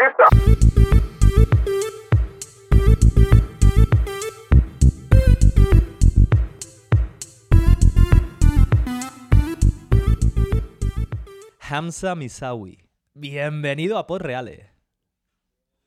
pista. Hamza Misawi. Bienvenido a Pod Reale.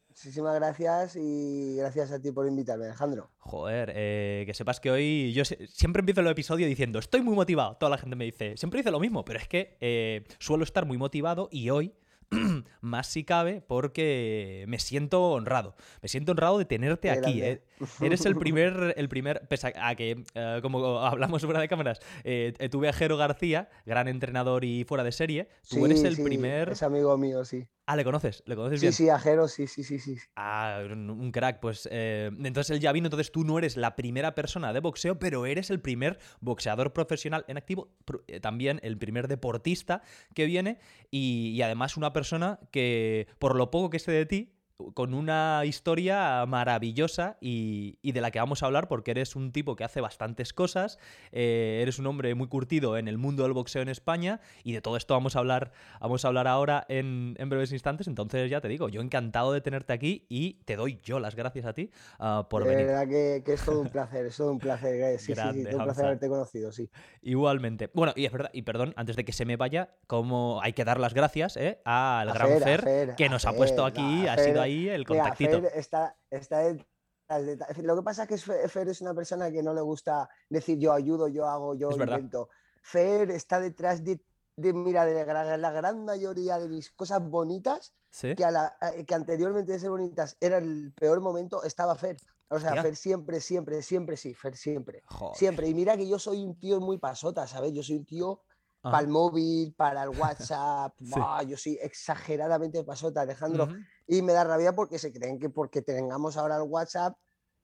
Muchísimas gracias y gracias a ti por invitarme, Alejandro. Joder, eh, que sepas que hoy yo se- siempre empiezo el episodio diciendo estoy muy motivado. Toda la gente me dice, siempre dice lo mismo, pero es que eh, suelo estar muy motivado y hoy más si cabe porque me siento honrado. Me siento honrado de tenerte Qué aquí. eh. Eres el primer, el primer, pese a que, eh, como hablamos fuera de cámaras, eh, tuve a Jero García, gran entrenador y fuera de serie. Tú eres el sí, primer... Es amigo mío, sí. Ah, ¿le conoces? ¿Le conoces Sí, bien? sí, Ajero, sí, sí, sí, sí. Ah, un crack, pues eh, entonces él ya vino, entonces tú no eres la primera persona de boxeo, pero eres el primer boxeador profesional en activo, eh, también el primer deportista que viene y, y además una persona que, por lo poco que sé de ti, con una historia maravillosa y, y de la que vamos a hablar porque eres un tipo que hace bastantes cosas, eh, eres un hombre muy curtido en el mundo del boxeo en España y de todo esto vamos a hablar, vamos a hablar ahora en, en breves instantes. Entonces ya te digo, yo encantado de tenerte aquí y te doy yo las gracias a ti ah, por de venir. verdad que, que es todo un placer, es todo un placer. eh, Sí, Grande, sí, todo un placer haberte conocido, sí. Igualmente. Bueno, y es verdad, y perdón, antes de que se me vaya, como hay que dar las gracias ¿eh? al A gran Fer, que nos ha puesto aquí, ha sido Fer- ahí el Mira. Fer está, decir, Lo que pasa es que Fer, es una persona que no le gusta decir yo ayudo, yo hago, yo Es verdad. invento. Fer está detrás de, de, mira, de la, gran- la gran mayoría de mis cosas bonitas ¿Sí? que, a la- a- que anteriormente de ser bonitas era el peor momento, estaba Fer. O sea. Fer siempre, siempre, siempre sí, Fer siempre. Joder. Siempre. Y mira que yo soy un tío muy pasota, ¿sabes? Yo soy un tío Para el móvil, para el WhatsApp. Yo soy exageradamente pasota, Alejandro. Y me da rabia porque se creen que porque tengamos ahora el WhatsApp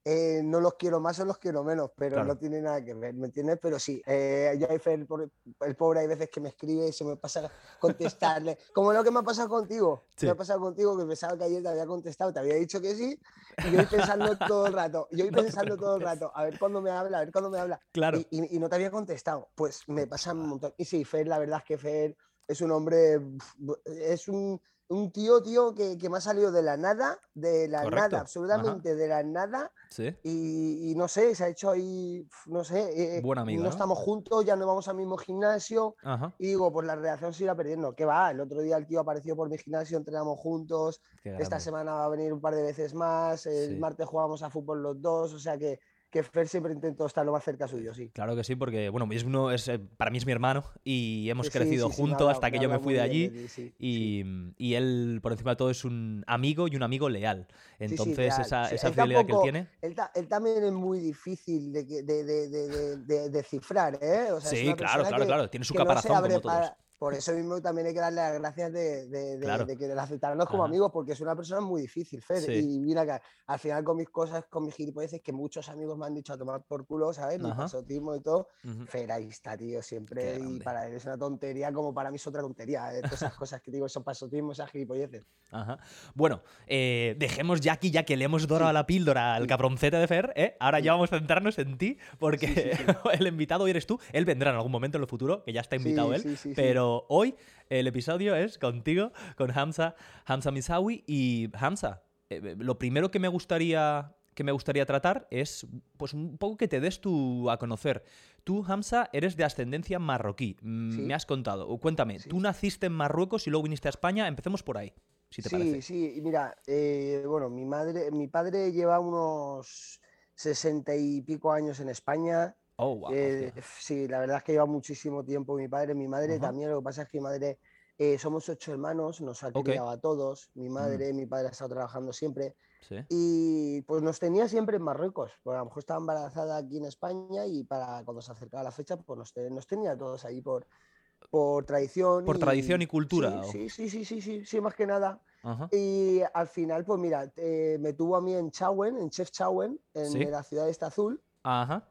eh, no los quiero más o los quiero menos, pero Claro. no tiene nada que ver, ¿me entiendes? Pero sí, eh, yo por- el pobre hay veces que me escribe y se me pasa contestarle, como lo que me ha pasado contigo, Sí. me ha pasado contigo que pensaba que ayer te había contestado, te había dicho que sí, y yo pensando todo el rato, yo No pensando todo el rato, a ver cuándo me habla, a ver cuándo me habla, Claro. y, y- y no te había contestado, pues me pasa un montón. Y sí, Fer, la verdad es que Fer es un hombre, es un, un tío, tío, que, que me ha salido de la nada, de la Correcto, nada, ajá. absolutamente de la nada, Sí. y, y no sé, se ha hecho ahí, no sé, eh, Buen amigo, no, ¿no? estamos juntos, ya no vamos al mismo gimnasio, Ajá. y digo, pues la relación se irá perdiendo. ¿Qué va? El otro día el tío apareció por mi gimnasio, entrenamos juntos, esta semana va a venir un par de veces más, el Sí. martes jugamos a fútbol los dos, o sea que, que Fer siempre intento estar lo más cerca suyo, sí. Claro que sí, porque bueno, es uno, es, eh, para mí es mi hermano y hemos Sí, crecido sí, juntos hasta que yo me fui de allí y, y él por encima de todo es un amigo y un amigo leal. Entonces leal. esa, esa fidelidad que él tiene. Él, ta- él también es muy difícil de, de, de, de, cifrar, ¿eh? O sea, es Sí, claro, claro, que- claro. Tiene su no caparazón como todos. para- Por eso mismo también hay que darle las gracias de, de, de- Claro. de que aceptarnos como Ajá. amigos, porque es una persona muy difícil, Fer. Sí. Y mira que al final con mis cosas, con mis gilipolleces, que muchos amigos me han dicho a tomar por culo, ¿sabes? Mi pasotismo y todo. Ujú. Fer ahí está, tío, Qué siempre. Y grande. para él es una tontería, como para mí es otra tontería. ¿eh? Todas esas cosas que digo, esos pasotismos, esas gilipolleces. Ajá. Bueno, eh, dejemos ya aquí, ya que le hemos dorado la píldora al Sí. cabroncete de Fer, ¿eh? ahora ya vamos a centrarnos en ti, porque el invitado hoy eres tú. Él vendrá en algún momento en el futuro, que ya está invitado él. sí, sí, sí. Pero hoy el episodio es contigo, con Hamza, Hamza Misawi. Y Hamza, eh, lo primero que me gustaría que me gustaría tratar es pues un poco que te des tú a conocer. Tú, Hamza, eres de ascendencia marroquí. Mm, Sí. Me has contado. Cuéntame, Sí. tú naciste en Marruecos y luego viniste a España. Empecemos por ahí, si te sí, parece. sí, y mira, eh, bueno, mi madre, mi padre lleva unos sesenta y pico años en España. Oh, wow. eh, sí, la verdad es que lleva muchísimo tiempo mi padre, mi madre Ajá. también. Lo que pasa es que mi madre, eh, somos ocho hermanos, nos ha Ok. criado a todos. Mm. Mi madre, mi padre ha estado trabajando siempre. Sí. Y pues nos tenía siempre en Marruecos, porque a lo mejor estaba embarazada aquí en España y para cuando se acercaba la fecha, pues nos, nos tenía todos ahí por, por tradición. Por tradición y cultura, o- Sí, sí, sí, sí, sí, sí, más que nada. Ajá. Y al final, pues mira, eh, me tuvo a mí en Chauen, en Chef Chauen, en Sí. la ciudad esta azul, Ajá.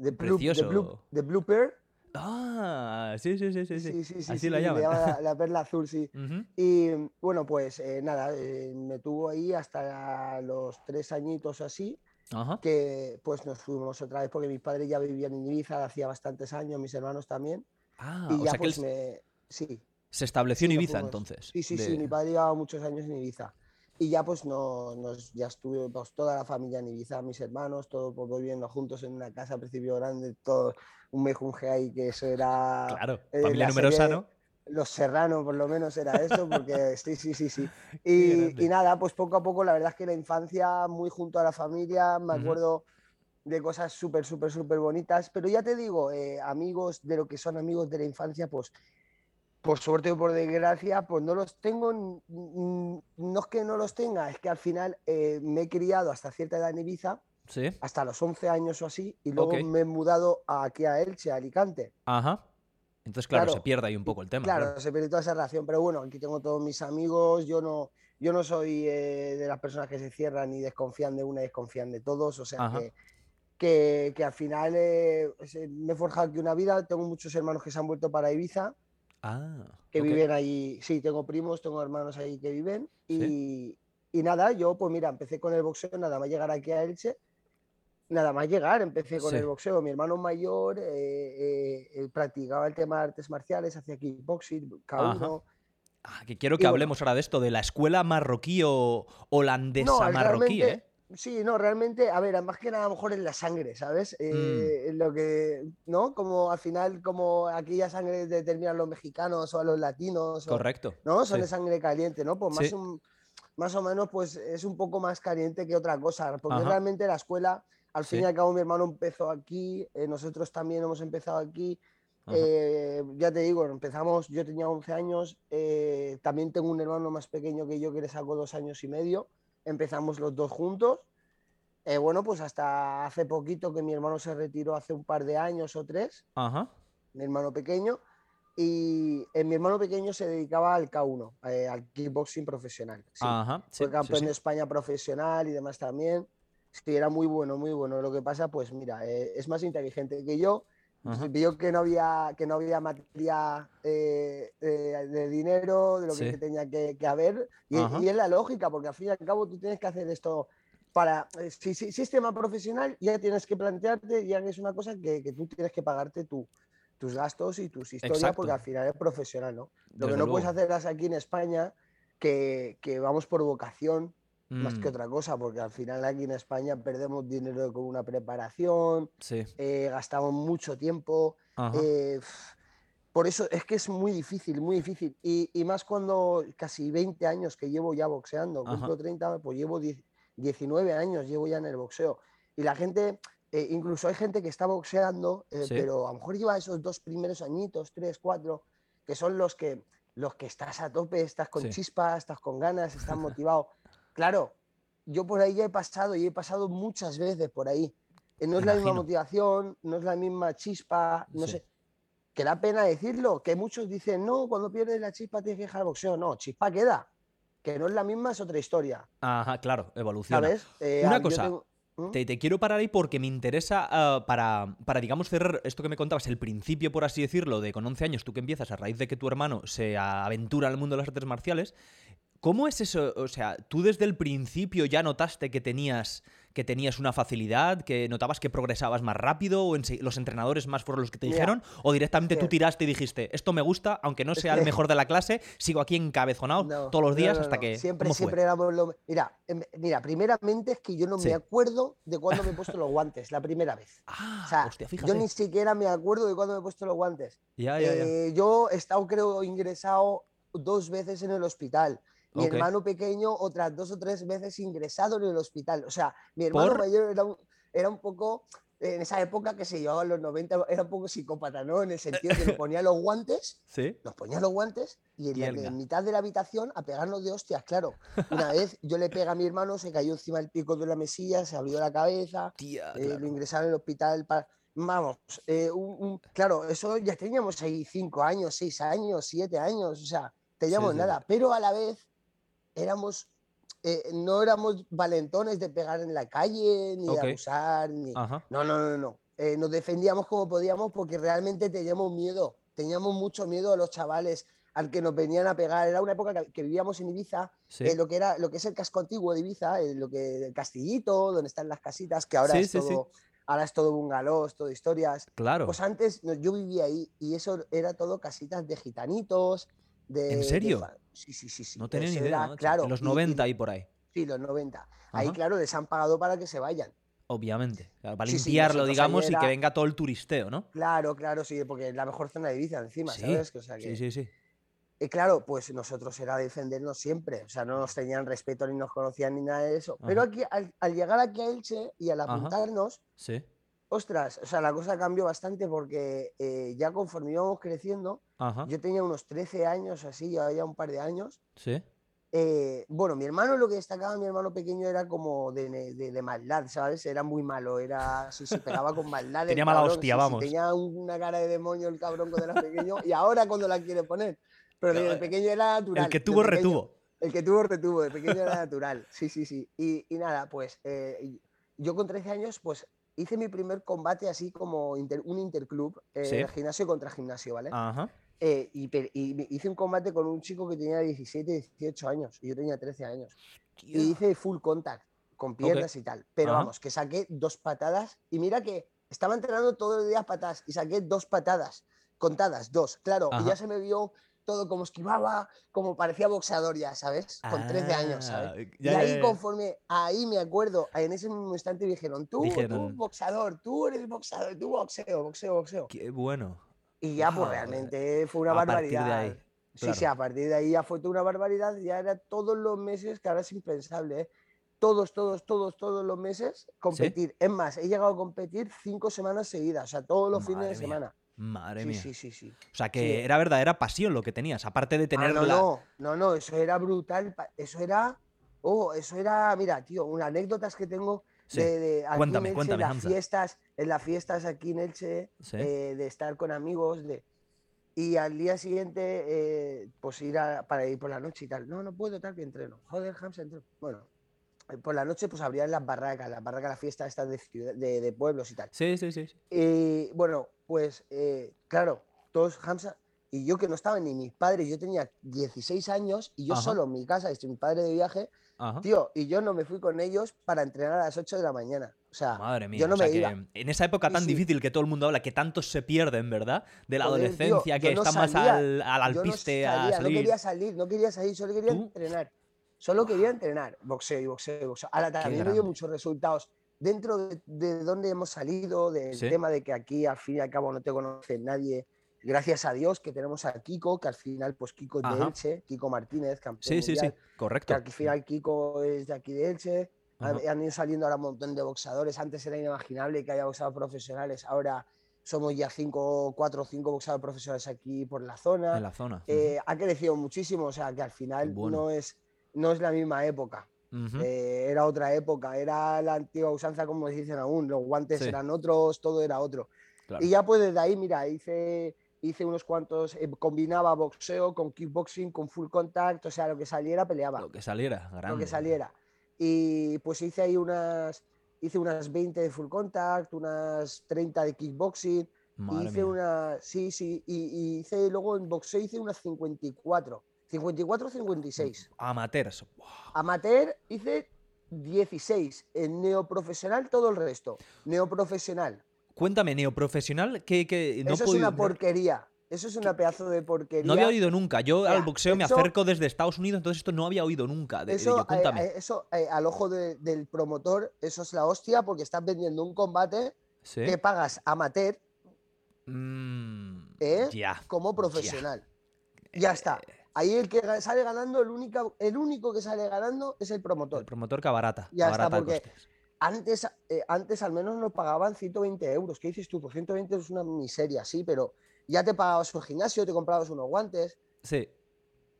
De Blue, Precioso. de Blue Pearl. Ah, sí, sí, sí, sí. sí. Sí, sí, sí, Así sí, la llaman. la, la perla azul, sí. Ujú. Y bueno, pues eh, nada, eh, me tuvo ahí hasta los tres añitos así, Ajá. que pues nos fuimos otra vez porque mis padres ya vivían en Ibiza hacía bastantes años, mis hermanos también. Ah, y o ya sea que él pues me... Sí, se estableció en sí, Ibiza entonces. Sí, sí, de- sí, mi padre llevaba muchos años en Ibiza. Y ya pues no, nos, ya estuvimos toda la familia en Ibiza, mis hermanos, todos pues, viviendo juntos en una casa, al principio grande, todo un mejunje ahí, que eso era... Claro, eh, familia numerosa, ¿no? Los Serrano, por lo menos era eso, porque sí, sí, sí, sí. Y, y, nada, pues poco a poco, la verdad es que la infancia muy junto a la familia, me acuerdo de cosas súper, súper, súper bonitas, pero ya te digo, eh, amigos de lo que son amigos de la infancia, pues por suerte o por desgracia, pues no los tengo, no es que no los tenga, es que al final eh, me he criado hasta cierta edad en Ibiza, hasta los 11 años o así, y luego me he mudado aquí a Elche, a Alicante. Ajá. Entonces, claro, se pierde ahí un poco el tema. Claro, se pierde toda esa relación, pero bueno, aquí tengo todos mis amigos, yo no, yo no soy eh, de las personas que se cierran y desconfían de una y desconfían de todos, o sea que, que, al final eh, me he forjado aquí una vida, tengo muchos hermanos que se han vuelto para Ibiza, Ah, que viven ahí. Sí, tengo primos, tengo hermanos ahí que viven. Y, y, nada, yo pues mira, empecé con el boxeo, nada más llegar aquí a Elche. Nada más llegar, empecé con el boxeo. Mi hermano mayor eh, eh, practicaba el tema de artes marciales, hacía kickboxing, K1. Ah, que quiero que hablemos ahora de esto, de la escuela marroquí o holandesa marroquí, ¿eh? Sí, no, realmente, a ver, más que nada a lo mejor en la sangre, ¿sabes? Mm. Eh, lo que, ¿no? Como al final, como aquella sangre determinan los mexicanos o a los latinos. Correcto. ¿No? Son de sangre caliente, ¿no? Pues más, más o menos, pues es un poco más caliente que otra cosa. Porque realmente la escuela, al fin y al cabo, mi hermano empezó aquí, eh, nosotros también hemos empezado aquí. Eh, ya te digo, empezamos, yo tenía 11 años, también tengo un hermano más pequeño que yo que le sacó dos años y medio empezamos los dos juntos. Eh, bueno, pues hasta hace poquito que mi hermano se retiró hace un par de años o tres, mi hermano pequeño, y eh, mi hermano pequeño se dedicaba al K1, eh, al kickboxing profesional. Fue campeón de España profesional y demás también. Sí, era muy bueno, muy bueno. Lo que pasa, pues mira, es más inteligente que yo Vio que no había, que no había materia eh, de dinero, de lo que tenía que, haber, y, es la lógica, porque al fin y al cabo tú tienes que hacer esto para eh, si, sistema profesional, ya tienes que plantearte, ya es una cosa que, que tú tienes que pagarte tú tus gastos y tus historias, porque al final es profesional, ¿no? Lo que no puedes hacer es aquí en España, que, que vamos por vocación, más que mm. otra cosa, porque al final aquí en España perdemos dinero con una preparación, eh, gastamos mucho tiempo. Eh, por eso es que es muy difícil, muy difícil. Y, más cuando casi 20 años que llevo ya boxeando, cumplo 30, pues llevo 19 años, llevo ya en el boxeo. Y la gente, eh, incluso hay gente que está boxeando, pero a lo mejor lleva esos dos primeros añitos, tres, cuatro, que son los que, los que estás a tope, estás con chispas, estás con ganas, estás motivado. Claro, yo por ahí ya he pasado y he pasado muchas veces por ahí. Eh, no es la misma motivación, no es la misma chispa, no sé. Que da pena decirlo, que muchos dicen, no, cuando pierdes la chispa tienes que dejar el boxeo. No, chispa queda. Que no es la misma, es otra historia. Ajá, claro, evoluciona. ¿Sabes? Eh, Una cosa, ¿Mm? te, quiero parar ahí porque me interesa ah, para, para, digamos, cerrar esto que me contabas, el principio, por así decirlo, de con 11 años tú que empiezas a raíz de que tu hermano se aventura al mundo de las artes marciales. ¿Cómo es eso? O sea, ¿tú desde el principio ya notaste que tenías, que tenías una facilidad, que notabas que progresabas más rápido, o los entrenadores más fueron los que te dijeron? ¿O directamente tú tiraste y dijiste, esto me gusta, aunque no sea el mejor de la clase, sigo aquí encabezonado todos los días hasta que... Siempre, siempre éramos lo... Mira, em, mira, primeramente es que yo no me acuerdo de cuándo me he puesto los guantes, la primera vez. Ah, o sea, hostia, yo ni siquiera me acuerdo de cuándo me he puesto los guantes. Ya, ya, ya. Eh, yo he estado, creo, ingresado dos veces en el hospital. Mi hermano pequeño otras dos o tres veces ingresado en el hospital. O sea, mi hermano mayor era un, era un poco, en esa época que se llevaba en los 90, era un poco psicópata, ¿no? En el sentido que nos ponía los guantes, ¿Sí? nos ponía los guantes y en, mitad de la habitación a pegarnos de hostias, claro. Una vez yo le pegué a mi hermano, se cayó encima del pico de la mesilla, se abrió la cabeza, eh, lo ingresaron en el hospital para... Vamos, eh, claro, eso ya teníamos ahí cinco años, seis años, siete años, o sea, teníamos nada, pero a la vez éramos, eh, no éramos valentones de pegar en la calle, ni de abusar, ni... No, no, no, no. Eh, nos defendíamos como podíamos porque realmente teníamos miedo, teníamos mucho miedo a los chavales al que nos venían a pegar. Era una época que, vivíamos en Ibiza, eh, lo que era lo que es el casco antiguo de Ibiza, lo que el castillito, donde están las casitas, que ahora es todo, ahora es todo bungalows, todo historias. Claro. Pues antes yo vivía ahí y eso era todo casitas de gitanitos, ¿En serio? sí, sí, sí, sí. No tenía ni idea. Claro, los 90 y, por ahí. Sí, los 90. Ahí, claro, les han pagado para que se vayan. Obviamente. para limpiarlo, digamos, y que venga todo el turisteo, ¿no? Claro, claro, sí, porque es la mejor zona de Ibiza encima, ¿sabes? Sí, sí, sí. Y claro, pues nosotros era defendernos siempre, o sea, no nos tenían respeto ni nos conocían ni nada de eso. Pero aquí, al, llegar aquí a Elche y al apuntarnos, sí. Ostras, o sea, la cosa cambió bastante porque eh, ya conforme íbamos creciendo, yo tenía unos 13 años así, ya un par de años. Sí. Eh, bueno, mi hermano lo que destacaba, mi hermano pequeño era como de, maldad, ¿sabes? Era muy malo, era, si se pegaba con maldad. tenía mala hostia, vamos. tenía una cara de demonio el cabrón cuando era pequeño y ahora cuando la quiere poner. Pero de pequeño era natural. El que tuvo, retuvo. El que tuvo, retuvo, de pequeño era natural. Sí, sí, sí. Y, nada, pues eh, yo con 13 años, pues hice mi primer combate así como un interclub, eh, gimnasio contra gimnasio, ¿vale? Ajá. Eh, y, hice un combate con un chico que tenía 17, 18 años y yo tenía 13 años. Y hice full contact con piernas y tal. Pero vamos, que saqué dos patadas y mira que estaba entrenando todo el día patadas y saqué dos patadas contadas, dos, claro. Y ya se me vio todo como esquivaba, como parecía boxeador ya, ¿sabes? Con 13 años, ¿sabes? Ah, y ahí conforme, ahí me acuerdo, en ese mismo instante dijeron, tú, tú boxeador, tú eres boxeador, tú boxeo, boxeo, boxeo. Qué bueno. Y ya, pues realmente fue una barbaridad. Sí, sí, a partir de ahí ya fue toda una barbaridad. Ya era todos los meses, que ahora es impensable, ¿eh? Todos, todos, todos, todos los meses competir. Es más, he llegado a competir cinco semanas seguidas, o sea, todos los fines de semana. Madre mía. Sí, sí, sí. O sea, que era verdadera pasión lo que tenías, aparte de tener. Ah, no, no, no, eso era brutal. Eso era. Oh, eso era. Mira, tío, unas anécdotas que tengo de, cuéntame, cuéntame, en las fiestas, en las fiestas aquí en Elche, eh, de estar con amigos, de y al día siguiente, eh, pues ir para ir por la noche y tal. No, no puedo, tal que entreno. Joder, Hamza, entreno. Bueno, por la noche pues abrían las barracas, las barracas, la fiesta estas de, de, pueblos y tal. Sí, sí, sí. Y bueno, pues claro, todos Hamza, y yo que no estaba ni mis padres, yo tenía 16 años y yo solo en mi casa, y mi padre de viaje, Tío, y yo no me fui con ellos para entrenar a las 8 de la mañana. O sea, Madre mía, yo no me En esa época tan difícil que todo el mundo habla, que tantos se pierden, ¿verdad? De la adolescencia, que están más al, al alpiste, no a salir. No quería salir, no quería salir, solo quería entrenar. Solo quería entrenar, boxeo y boxeo y boxeo. Ahora también me dio muchos resultados. Dentro de, donde hemos salido, del tema de que aquí al fin y al cabo no te conoce nadie, gracias a Dios que tenemos a Kiko, que al final, pues Kiko es de Elche, Kiko Martínez, campeón. Sí, sí, sí, correcto. Que al final Kiko es de aquí de Elche. Han, ido saliendo ahora un montón de boxadores. Antes era inimaginable que haya boxadores profesionales. Ahora somos ya cinco, cuatro o cinco boxadores profesionales aquí por la zona. En la zona. Eh, ha crecido muchísimo, o sea que al final no, es, no es la misma época. Eh, era otra época, era la antigua usanza, como dicen aún. Los guantes eran otros, todo era otro. Y ya pues desde ahí, mira, hice hice unos cuantos, eh, combinaba boxeo con kickboxing, con full contact, o sea, lo que saliera peleaba. Lo que saliera, grande. Lo que saliera. Y pues hice ahí unas, hice unas 20 de full contact, unas 30 de kickboxing. hice una, sí, sí, y, hice luego en boxeo hice unas 54. 54 56. Amateurs. Amateur hice 16. En neoprofesional todo el resto. Neoprofesional Cuéntame, neoprofesional, que, que no Eso es una porquería. Eso es una pedazo de porquería. No había oído nunca. Yo al boxeo me acerco desde Estados Unidos, entonces esto no había oído nunca. eso, eh, cuéntame. Eh, eso eh, al ojo del promotor, eso es la hostia, porque estás vendiendo un combate que pagas amateur mm, ya, como profesional. Ya. está. Ahí el que sale ganando, el único, el único que sale ganando es el promotor. El promotor que abarata. Ya está, porque antes, eh, antes al menos nos pagaban 120 euros. ¿Qué dices tú? Pues 120 es una miseria, sí, pero ya te pagabas un gimnasio, te comprabas unos guantes. Sí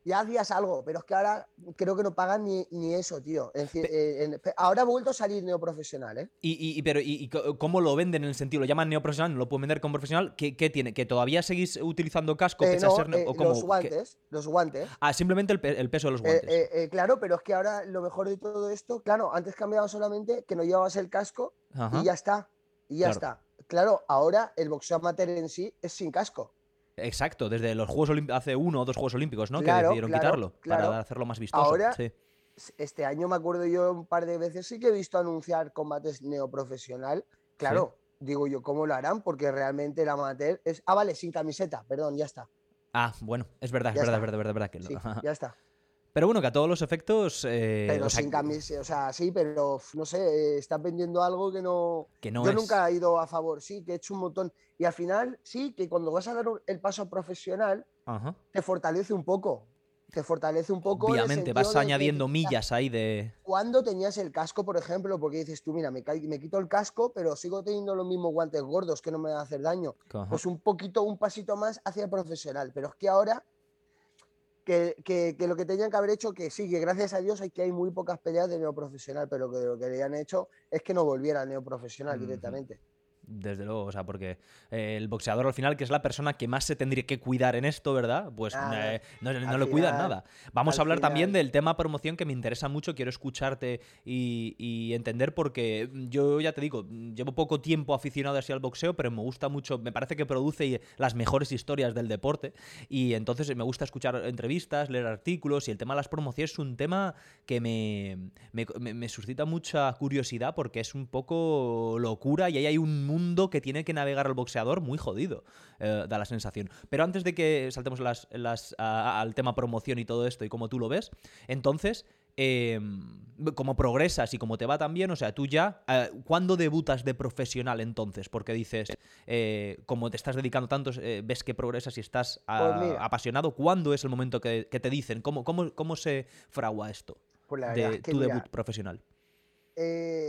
ya hacías algo, pero es que ahora creo que no pagan ni, eso, tío. Eh, ahora ha vuelto a salir neoprofesional, ¿eh? ¿Y, y pero, y, cómo lo venden en el sentido? ¿Lo llaman neoprofesional? ¿No lo pueden vender como profesional? ¿Qué, tiene? ¿Que todavía seguís utilizando casco? Eh, eh, los guantes, los guantes. Ah, simplemente el, peso de los guantes. claro, pero es que ahora lo mejor de todo esto, claro, antes cambiaba solamente que no llevabas el casco y ya está. Y ya está. Claro, ahora el boxeo amateur en sí es sin casco. Exacto, desde los Juegos Olímpicos, hace uno o dos Juegos Olímpicos, ¿no? que decidieron quitarlo para hacerlo más vistoso. Ahora, este año me acuerdo yo un par de veces, sí que he visto anunciar combates neoprofesional. Claro, digo yo, ¿cómo lo harán? Porque realmente el amateur es. Ah, vale, sin camiseta, perdón, ya está. Ah, bueno, es verdad, es verdad, es verdad, es verdad, que sí, ya está. Pero bueno, que a todos los efectos. Eh, pero o sea, sin cambios, o sea, sí, pero no sé, está vendiendo algo que no. Que no Yo nunca he ido a favor, sí, que he hecho un montón. Y al final, sí, que cuando vas a dar el paso profesional, te fortalece un poco. Te fortalece un poco. Obviamente, vas añadiendo millas ahí de. Cuando tenías el casco, por ejemplo, porque dices tú, mira, me, me quito el casco, pero sigo teniendo los mismos guantes gordos que no me van a hacer daño. Pues un poquito, un pasito más hacia el profesional. Pero es que ahora que, lo que tenían que haber hecho, que sí, que gracias a Dios hay que hay muy pocas peleas de neoprofesional, pero que lo que le han hecho es que no volviera a neoprofesional directamente. Desde luego, o sea, porque eh, el boxeador al final, que es la persona que más se tendría que cuidar en esto, ¿verdad? Pues eh, no, no le cuidan nada. Vamos a hablar también del tema promoción que me interesa mucho, quiero escucharte y, entender porque yo ya te digo, llevo poco tiempo aficionado así al boxeo, pero me gusta mucho, me parece que produce las mejores historias del deporte y entonces me gusta escuchar entrevistas, leer artículos y el tema de las promociones es un tema que me, me suscita mucha curiosidad porque es un poco locura y ahí hay un mundo que tiene que navegar el boxeador muy jodido, eh, da la sensación. Pero antes de que saltemos las, las, al tema promoción y todo esto y cómo tú lo ves, entonces, em, como progresas y como te va también, o sea, tú ya, eh, ¿cuándo debutas de profesional entonces? Porque dices, eh, como te estás dedicando tanto, ves que progresas y estás pues apasionado, ¿cuándo es el momento que, te dicen? ¿Cómo, cómo, cómo se fragua esto pues de tu debut profesional?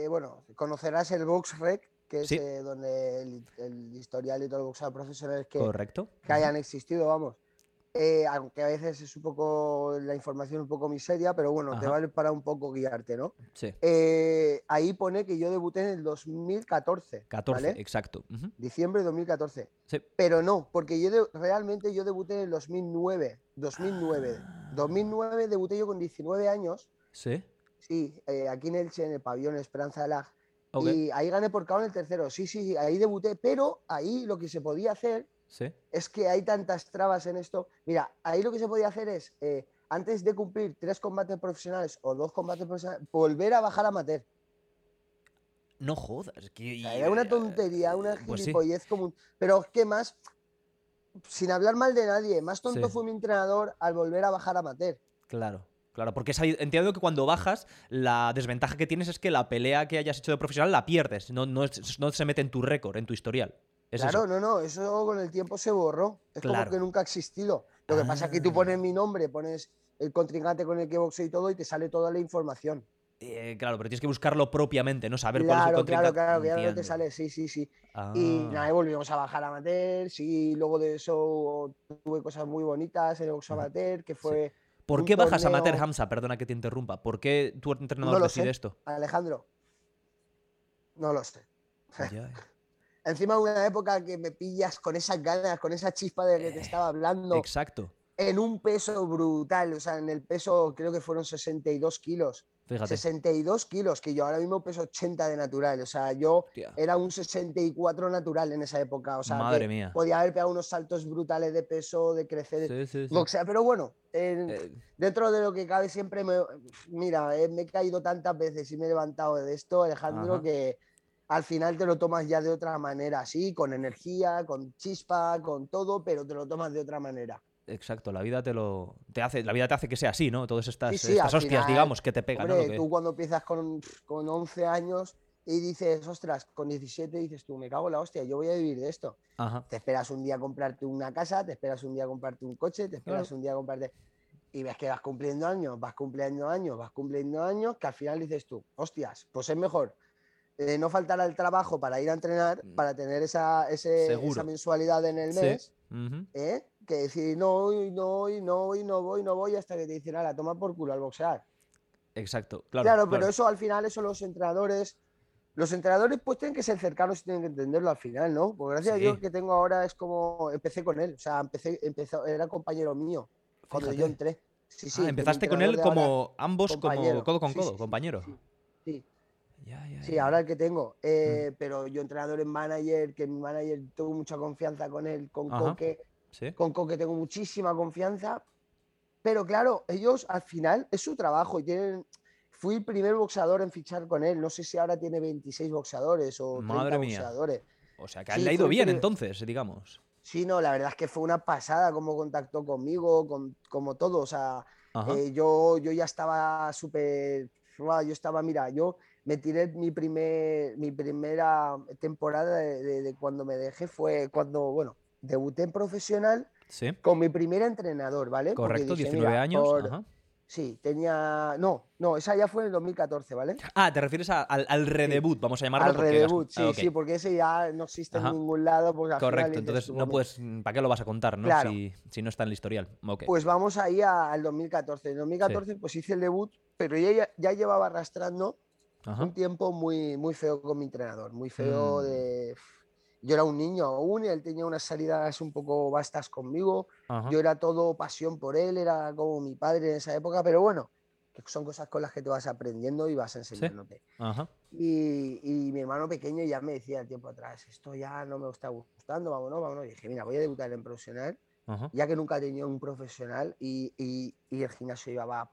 bueno, conocerás el BoxRec, que es eh, donde el, historial y todo el boxeo profesional que, Correcto. que hayan existido, vamos. Eh, aunque a veces es un poco la información un poco miseria, pero bueno, te vale para un poco guiarte, ¿no? Sí. Eh, ahí pone que yo debuté en el 2014. 14, exacto. Diciembre de 2014. Sí. Pero no, porque yo realmente yo debuté en el 2009. 2009. 2009 debuté yo con 19 años. Sí. Sí, aquí en Elche, en el pabellón Esperanza de Lag. Y ahí gané por KO en el tercero. Sí, sí, ahí debuté, pero ahí lo que se podía hacer es que hay tantas trabas en esto. Mira, ahí lo que se podía hacer es, eh, antes de cumplir tres combates profesionales o dos combates profesionales, volver a bajar a amateur. No jodas. Que... era una tontería, una pues gilipollez común. Pero ¿qué más? Sin hablar mal de nadie, más tonto fue mi entrenador al volver a bajar a amateur. Claro. Claro, porque entiendo que cuando bajas, la desventaja que tienes es que la pelea que hayas hecho de profesional la pierdes, no, no, se mete en tu récord, en tu historial. claro, no, no, eso con el tiempo se borró. Es como que nunca ha existido. Lo que pasa es que tú pones mi nombre, pones el contrincante con el que boxeo y todo y te sale toda la información. Eh, claro, pero tienes que buscarlo propiamente, ¿no? Saber cuál es el contrincante. Claro, claro, claro, te sale, sí, sí, sí. Y ah. nada, volvimos a bajar a amateur, sí, luego de eso tuve cosas muy bonitas en el boxeo amateur, que fue... ¿Por qué bajas a Mater Hamza? Perdona que te interrumpa. ¿Por qué tu entrenador no decide esto? Alejandro. No lo sé. Encima de una época que me pillas con esas ganas, con esa chispa de que te estaba hablando. Exacto. En un peso brutal, o sea, en el peso creo que fueron 62 kilos. 62 kilos, que yo ahora mismo peso 80 de natural. O sea, yo era un 64 natural en esa época. O sea, Madre mía. podía haber pegado unos saltos brutales de peso, de crecer. Sí, pero bueno, eh. dentro de lo que cabe siempre me... Mira, eh, me he caído tantas veces y me he levantado de esto, Alejandro, que al final te lo tomas ya de otra manera, sí, con energía, con chispa, con todo, pero te lo tomas de otra manera. Exacto, la vida te lo te hace, la vida te hace que sea así, ¿no? Todas estas, hostias, digamos, que te pegan. Hombre, tú cuando empiezas con, con 11 años y dices, ostras, con 17 dices tú, me cago en la hostia, yo voy a vivir de esto. Te esperas un día a comprarte una casa, te esperas un día a comprarte un coche, te esperas un día a comprarte... Y ves que vas cumpliendo años, vas cumpliendo años, vas cumpliendo años, que al final dices tú, hostias, pues es mejor eh, no faltar al trabajo para ir a entrenar, mm. para tener esa, esa mensualidad en el mes, ¿eh? que decir no voy, no voy, no voy, no voy, no voy, hasta que te dicen, la toma por culo al boxear. Exacto, claro. Claro, pero eso al final, eso los entrenadores, los entrenadores pues tienen que ser cercanos y tienen que entenderlo al final, ¿no? Porque gracias a Dios que tengo ahora es como, empecé con él, o sea, empecé, empezó, era compañero mío cuando yo entré. Sí, sí, ah, empezaste con él como ambos, como codo con codo, compañero. Sí, sí, ahora el que tengo. Eh, mm. Pero yo entrenador en manager, que mi manager tuvo mucha confianza con él, con Coque con Coque tengo muchísima confianza. Pero claro, ellos al final es su trabajo y tienen. Fui el primer boxeador en fichar con él. No sé si ahora tiene 26 boxeadores o 30 boxeadores. O sea, que le ha ido bien entonces, digamos. Sí, no, la verdad es que fue una pasada como contactó conmigo, con, como todo. O sea, eh, yo, yo ya estaba súper. Yo estaba, mira, yo me tiré mi, primer, mi primera temporada de, cuando me dejé, fue cuando, bueno, debuté en profesional con mi primer entrenador, ¿vale? Correcto, 19 años. Sí, tenía. No, no, esa ya fue en el 2014, ¿vale? Ah, te refieres al, redebut, vamos a llamarlo. Al redebut, sí, ah, sí, porque ese ya no existe en ningún lado. Pues, Correcto, entonces no puedes. ¿Para qué lo vas a contar, no? Si, no está en el historial. Pues vamos ahí al 2014. En 2014, pues hice el debut, pero ya, ya llevaba arrastrando un tiempo muy, muy feo con mi entrenador, muy feo mm. de yo era un niño aún y él tenía unas salidas un poco vastas conmigo. Yo era todo pasión por él, era como mi padre en esa época, pero bueno, son cosas con las que te vas aprendiendo y vas enseñándote. Y, y, mi hermano pequeño ya me decía el tiempo atrás, esto ya no me está gustando, vámonos, vámonos. Y dije, mira, voy a debutar en profesional, ya que nunca he tenido un profesional y, y, y el gimnasio llevaba,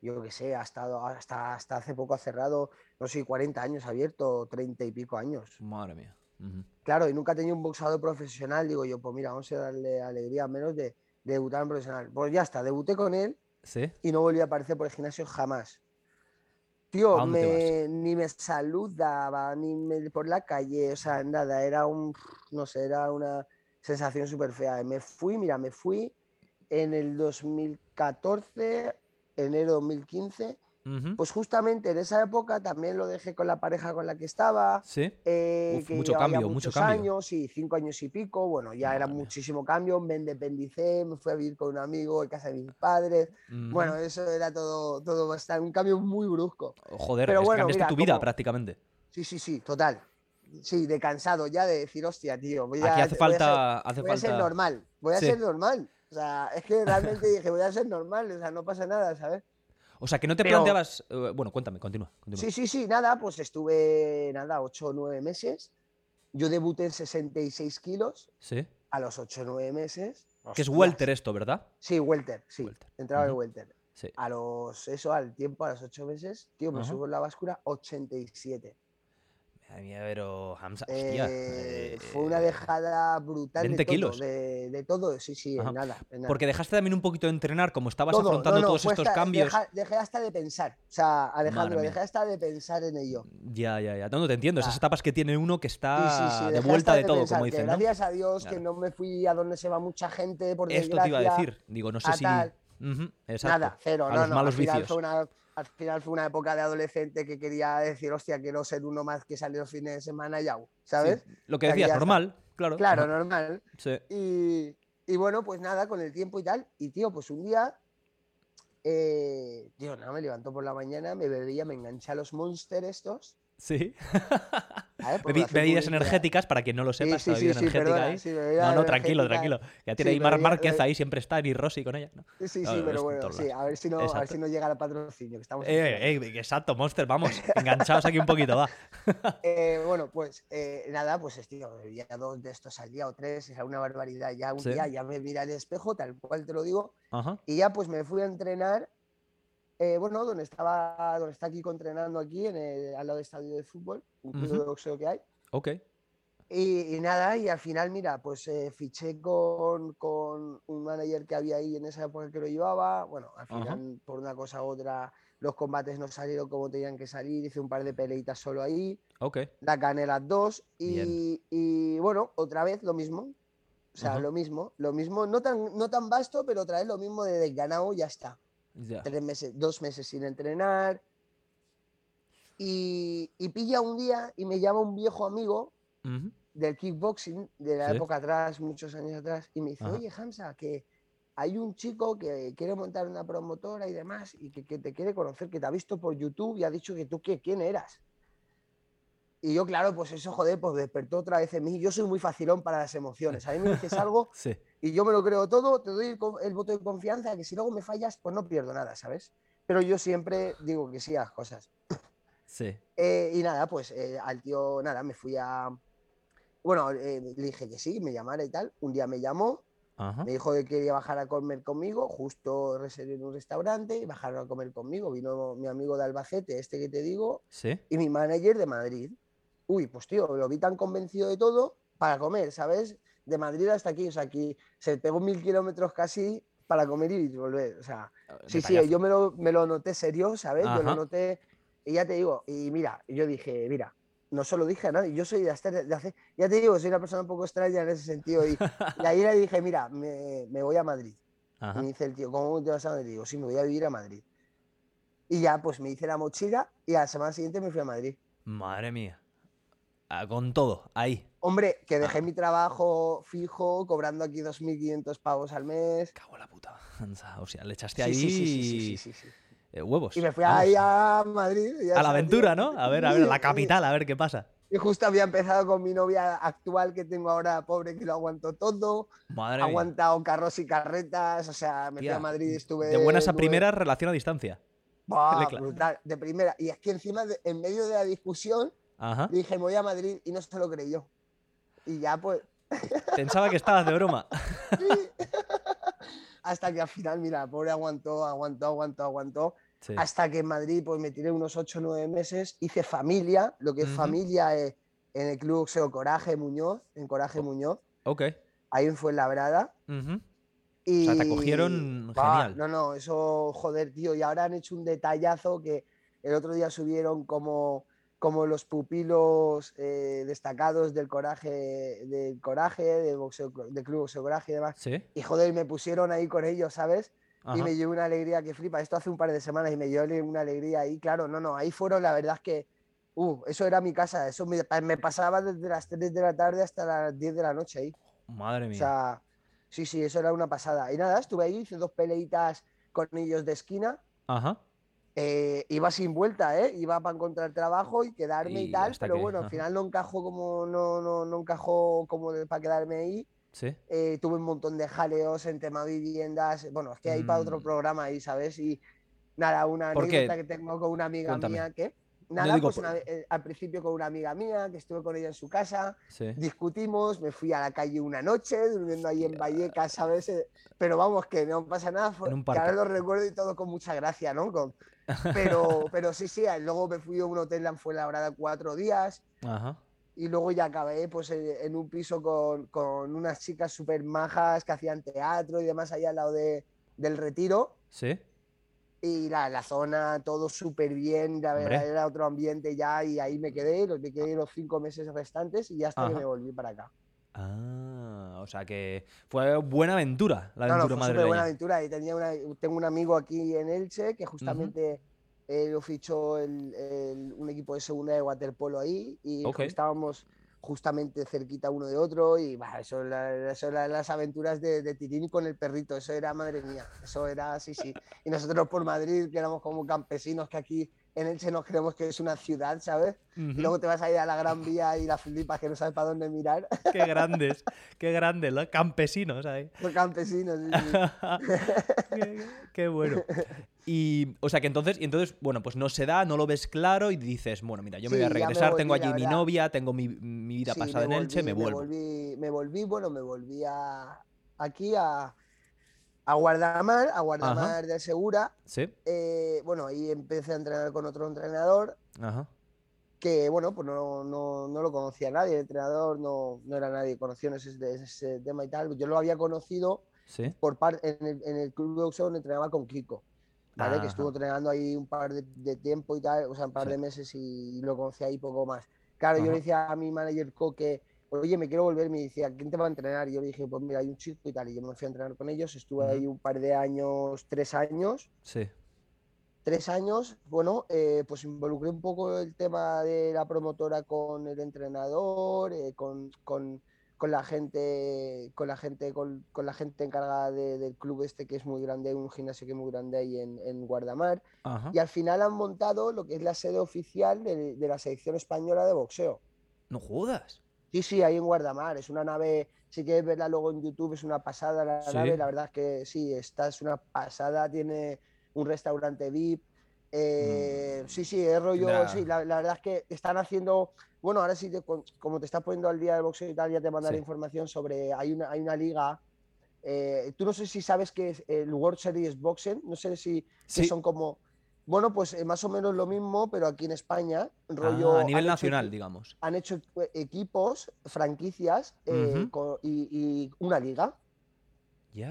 yo qué sé, hasta, hasta, hasta hace poco ha cerrado, no sé, 40 años abierto, 30 y pico años. Madre mía. Claro, y nunca he tenido un boxeador profesional. Digo yo, pues mira, vamos a darle alegría menos de, debutar en profesional. Pues ya está, debuté con él y no volví a aparecer por el gimnasio jamás. Tío, ni me saludaba, ni por la calle, o sea, nada, era un, no sé, era una sensación súper fea. Me fui, mira, me fui en el 2014, enero 2015, pues justamente en esa época también lo dejé con la pareja con la que estaba. Sí. Eh, mucho cambio, muchos años, y cinco años y pico. Bueno, ya era muchísimo cambio. Me independicé, me fui a vivir con un amigo en casa de mis padres. Bueno, eso era todo, todo bastante, un cambio muy brusco. Joder, Pero bueno, cambiaste tu vida prácticamente. Sí, sí, sí, total. Sí, de cansado ya de decir, hostia, tío. Voy a, Aquí hace falta. Voy a, ser, voy a ser normal. Voy a ser normal. O sea, es que realmente dije, voy a ser normal. O sea, no pasa nada, ¿sabes? O sea, que no te planteabas. Eh, bueno, cuéntame, continúa, Sí, sí, sí, nada, pues estuve, nada, 8 o 9 meses. Yo debuté en 66 kilos. Sí. A los 8 o 9 meses. Que es welter esto, ¿verdad? Sí, welter, sí. Entraba en welter. Sí. A los, eso, al tiempo, a los 8 meses, tío, me subo en la báscula 87 pero Hamza, hostia. Eh, fue una dejada brutal. 20 de kilos. de, todo, sí, sí, en nada, Porque dejaste también un poquito de entrenar, como estabas afrontando todos estos cambios. dejé hasta de pensar. O sea, Alejandro, dejé hasta de pensar en ello. Ya, ya, ya. No, no te entiendo. Esas etapas que tiene uno que está de vuelta de, todo, como dicen. Gracias a Dios que no me fui a donde se va mucha gente. Por Esto te iba a decir. Digo, no sé si. Nada, cero. A los malos vicios al final fue una época de adolescente que quería decir, hostia, quiero ser uno más que los fines de semana y ya, ¿sabes? lo que decías, normal, claro. Claro, normal. Sí. Y, bueno, pues nada, con el tiempo y tal. Y tío, pues un día, eh, tío, nada, me levanto por la mañana, me bebía, me enganché a los monsters estos. Sí. bebidas energéticas, para quien no lo sepa, sí, sí, sí, energética ahí. no, no, tranquilo, tranquilo. Ya tiene ahí Mar Márquez ahí, siempre está, y Rossi con ella. Sí, sí, pero bueno, sí, a ver si no, a ver si no llega el patrocinio. Que estamos eh, eh, exacto, Monster, vamos, enganchados aquí un poquito, va. eh, bueno, pues eh, nada, pues tío, ya dos de estos al día o tres, es una barbaridad. Ya un día ya me mira el espejo, tal cual te lo digo, y ya pues me fui a entrenar eh, bueno, donde estaba, donde está aquí entrenando aquí, en el, al lado del estadio de fútbol, un club de boxeo que hay. Ok. Y, nada, y al final, mira, pues eh, fiché con, con, un manager que había ahí en esa época que lo llevaba. Bueno, al final, por una cosa u otra, los combates no salieron como tenían que salir. Hice un par de peleitas solo ahí. Ok. La gané las dos. Y, y, bueno, otra vez lo mismo. O sea, lo mismo, lo mismo, no tan, no tan vasto, pero otra vez lo mismo de ganado, ya está. Tres meses, dos meses sin entrenar. Y, pilla un día y me llama un viejo amigo del kickboxing de la época atrás, muchos años atrás, y me dice, oye, Hamza, que hay un chico que quiere montar una promotora y demás, y que, te quiere conocer, que te ha visto por YouTube y ha dicho que tú, que, ¿quién eras? Y yo, claro, pues eso, joder, pues despertó otra vez en mí. Yo soy muy facilón para las emociones. A mí me dices algo sí y yo me lo creo todo, te doy el, voto de confianza, que si luego me fallas, pues no pierdo nada, ¿sabes? Pero yo siempre digo que sí a las cosas. Sí. Eh, y nada, pues eh, al tío, nada, me fui a. Bueno, eh, le dije que sí, me llamara y tal. Un día me llamó, me dijo que quería bajar a comer conmigo, justo reservé en un restaurante y bajaron a comer conmigo. Vino mi amigo de Albacete, este que te digo, ¿Sí? y mi manager de Madrid. Uy, pues tío, lo vi tan convencido de todo para comer, ¿sabes? De Madrid hasta aquí, o sea, aquí se pegó mil kilómetros casi para comer y volver, o sea, ah, sí, sí, yo me lo, me lo noté serio, ¿sabes? Yo lo noté, y ya te digo, y mira, yo dije, mira, no se lo dije a nadie, yo soy de hacer, de hacer ya te digo, soy una persona un poco extraña en ese sentido, y, ahí le dije, mira, me, me voy a Madrid. Y me dice el tío, ¿cómo te vas a Madrid? Digo, sí, me voy a vivir a Madrid. Y ya, pues me hice la mochila y a la semana siguiente me fui a Madrid. Madre mía. Ah, con todo, ahí. Hombre, que dejé ah. mi trabajo fijo, cobrando aquí 2.500 pavos al mes. Cago la puta. O sea, le echaste ahí sí, sí, sí, eh, huevos. Y me fui ahí a Madrid. a la aventura, ¿no? A ver, a ver, la capital, a ver qué pasa. Y justo había empezado con mi novia actual que tengo ahora, pobre, que lo aguanto todo. Madre aguantado carros y carretas, o sea, me fui a Madrid, estuve... De buenas a primeras, relación a distancia. brutal, de primera. Y es que encima, en medio de la discusión, dije, me voy a Madrid y no se lo creyó. Y ya pues... Pensaba que estabas de broma. Hasta que al final, mira, pobre aguantó, aguantó, aguantó, aguantó. Hasta que en Madrid pues me tiré unos 8 o 9 meses, hice familia, lo que es familia en el Club Oxeo Coraje Muñoz, en Coraje Muñoz. Ok. Ahí fue la Labrada. y... O sea, te acogieron genial. No, no, eso, joder, tío. Y ahora han hecho un detallazo que el otro día subieron como como los pupilos eh, destacados del coraje, del coraje, del, boxeo, del club boxeo coraje y demás. Y joder, me pusieron ahí con ellos, ¿sabes? Y me llevó una alegría que flipa. Esto hace un par de semanas y me llevó una alegría ahí. Claro, no, no, ahí fueron, la verdad es que, uh, eso era mi casa. Eso me, pasaba desde las 3 de la tarde hasta las 10 de la noche ahí. Madre mía. O sea, sí, sí, eso era una pasada. Y nada, estuve ahí, hice dos peleitas con ellos de esquina. Ajá. Eh, iba sin vuelta, ¿eh? Iba para encontrar trabajo y quedarme y, tal, pero bueno, al final no encajó como, no, no, no encajó como para quedarme ahí. ¿Sí? Eh, tuve un montón de jaleos en tema viviendas, bueno, es que hay para otro mm. programa ahí, ¿sabes? Y nada, una anécdota que tengo con una amiga mía que... Nada, pues eh, al principio con una amiga mía, que estuve con ella en su casa, discutimos, me fui a la calle una noche, durmiendo ahí en Vallecas, ¿sabes? Pero vamos, que no pasa nada, que ahora lo recuerdo y todo con mucha gracia, ¿no? Con, pero, pero sí, sí, luego me fui a un hotel en Fuenlabrada cuatro días. Y luego ya acabé pues, en un piso con, con unas chicas súper majas que hacían teatro y demás allá al lado de, del retiro. Sí. Y la, la zona, todo súper bien, la verdad, era otro ambiente ya y ahí me quedé, me quedé los cinco meses restantes y ya hasta que me volví para acá. Ah, o sea que fue buena aventura la aventura no, no, fue buena aventura. Y tenía una, tengo un amigo aquí en Elche que justamente lo fichó el, un equipo de segunda de waterpolo ahí y estábamos justamente cerquita uno de otro y bah, eso, eran las aventuras de, de, Tirín con el perrito, eso era madre mía, eso era sí, sí. Y nosotros por Madrid, que éramos como campesinos que aquí en Elche nos creemos que es una ciudad, ¿sabes? Y luego te vas a ir a la Gran Vía y la flipas que no sabes para dónde mirar. Qué grandes, qué grandes, los campesinos ahí. Los campesinos, sí, qué, bueno. Y, o sea que entonces, y entonces, bueno, pues no se da, no lo ves claro y dices, bueno, mira, yo me voy a regresar, tengo allí mi novia, tengo mi, vida pasada en Elche, me vuelvo. Me volví, me volví, bueno, me volví a, aquí a a Guardamar, a Guardamar de Segura. Sí. Eh, bueno, ahí empecé a entrenar con otro entrenador. Que, bueno, pues no, no, no, lo conocía nadie. El entrenador no, no era nadie conocido ese, ese tema y tal. Yo lo había conocido ¿Sí? por en, el, en el club de boxeo donde entrenaba con Kiko. ¿vale? Que estuvo entrenando ahí un par de, tiempo y tal, o sea, un par de meses y lo conocí ahí poco más. Claro, yo le decía a mi manager Co que oye, me quiero volver, me decía, ¿quién te va a entrenar? Y yo le dije, pues mira, hay un chico y tal, y yo me fui a entrenar con ellos, estuve ahí un par de años, tres años. Sí. Tres años, bueno, eh, pues involucré un poco el tema de la promotora con el entrenador, eh, con, con, con, la gente, con la gente, con, con la gente encargada del club este que es muy grande, un gimnasio que es muy grande ahí en, en Guardamar. Y al final han montado lo que es la sede oficial de, de la selección española de boxeo. No jodas. Sí, sí, ahí en Guardamar. Es una nave, si quieres verla luego en YouTube, es una pasada la nave. La verdad es que sí, esta es una pasada. Tiene un restaurante VIP. Eh, mm. Sí, sí, es rollo. Sí, la, verdad es que están haciendo. Bueno, ahora sí, como te estás poniendo al día del boxeo y tal, ya te mandaré información sobre. Hay una, hay una liga. Eh, tú no sé si sabes que es el World Series Boxing. No sé si son como Bueno, pues eh, más o menos lo mismo, pero aquí en España, rollo. Ah, a nivel nacional, digamos. Han hecho equipos, franquicias eh, y, una liga.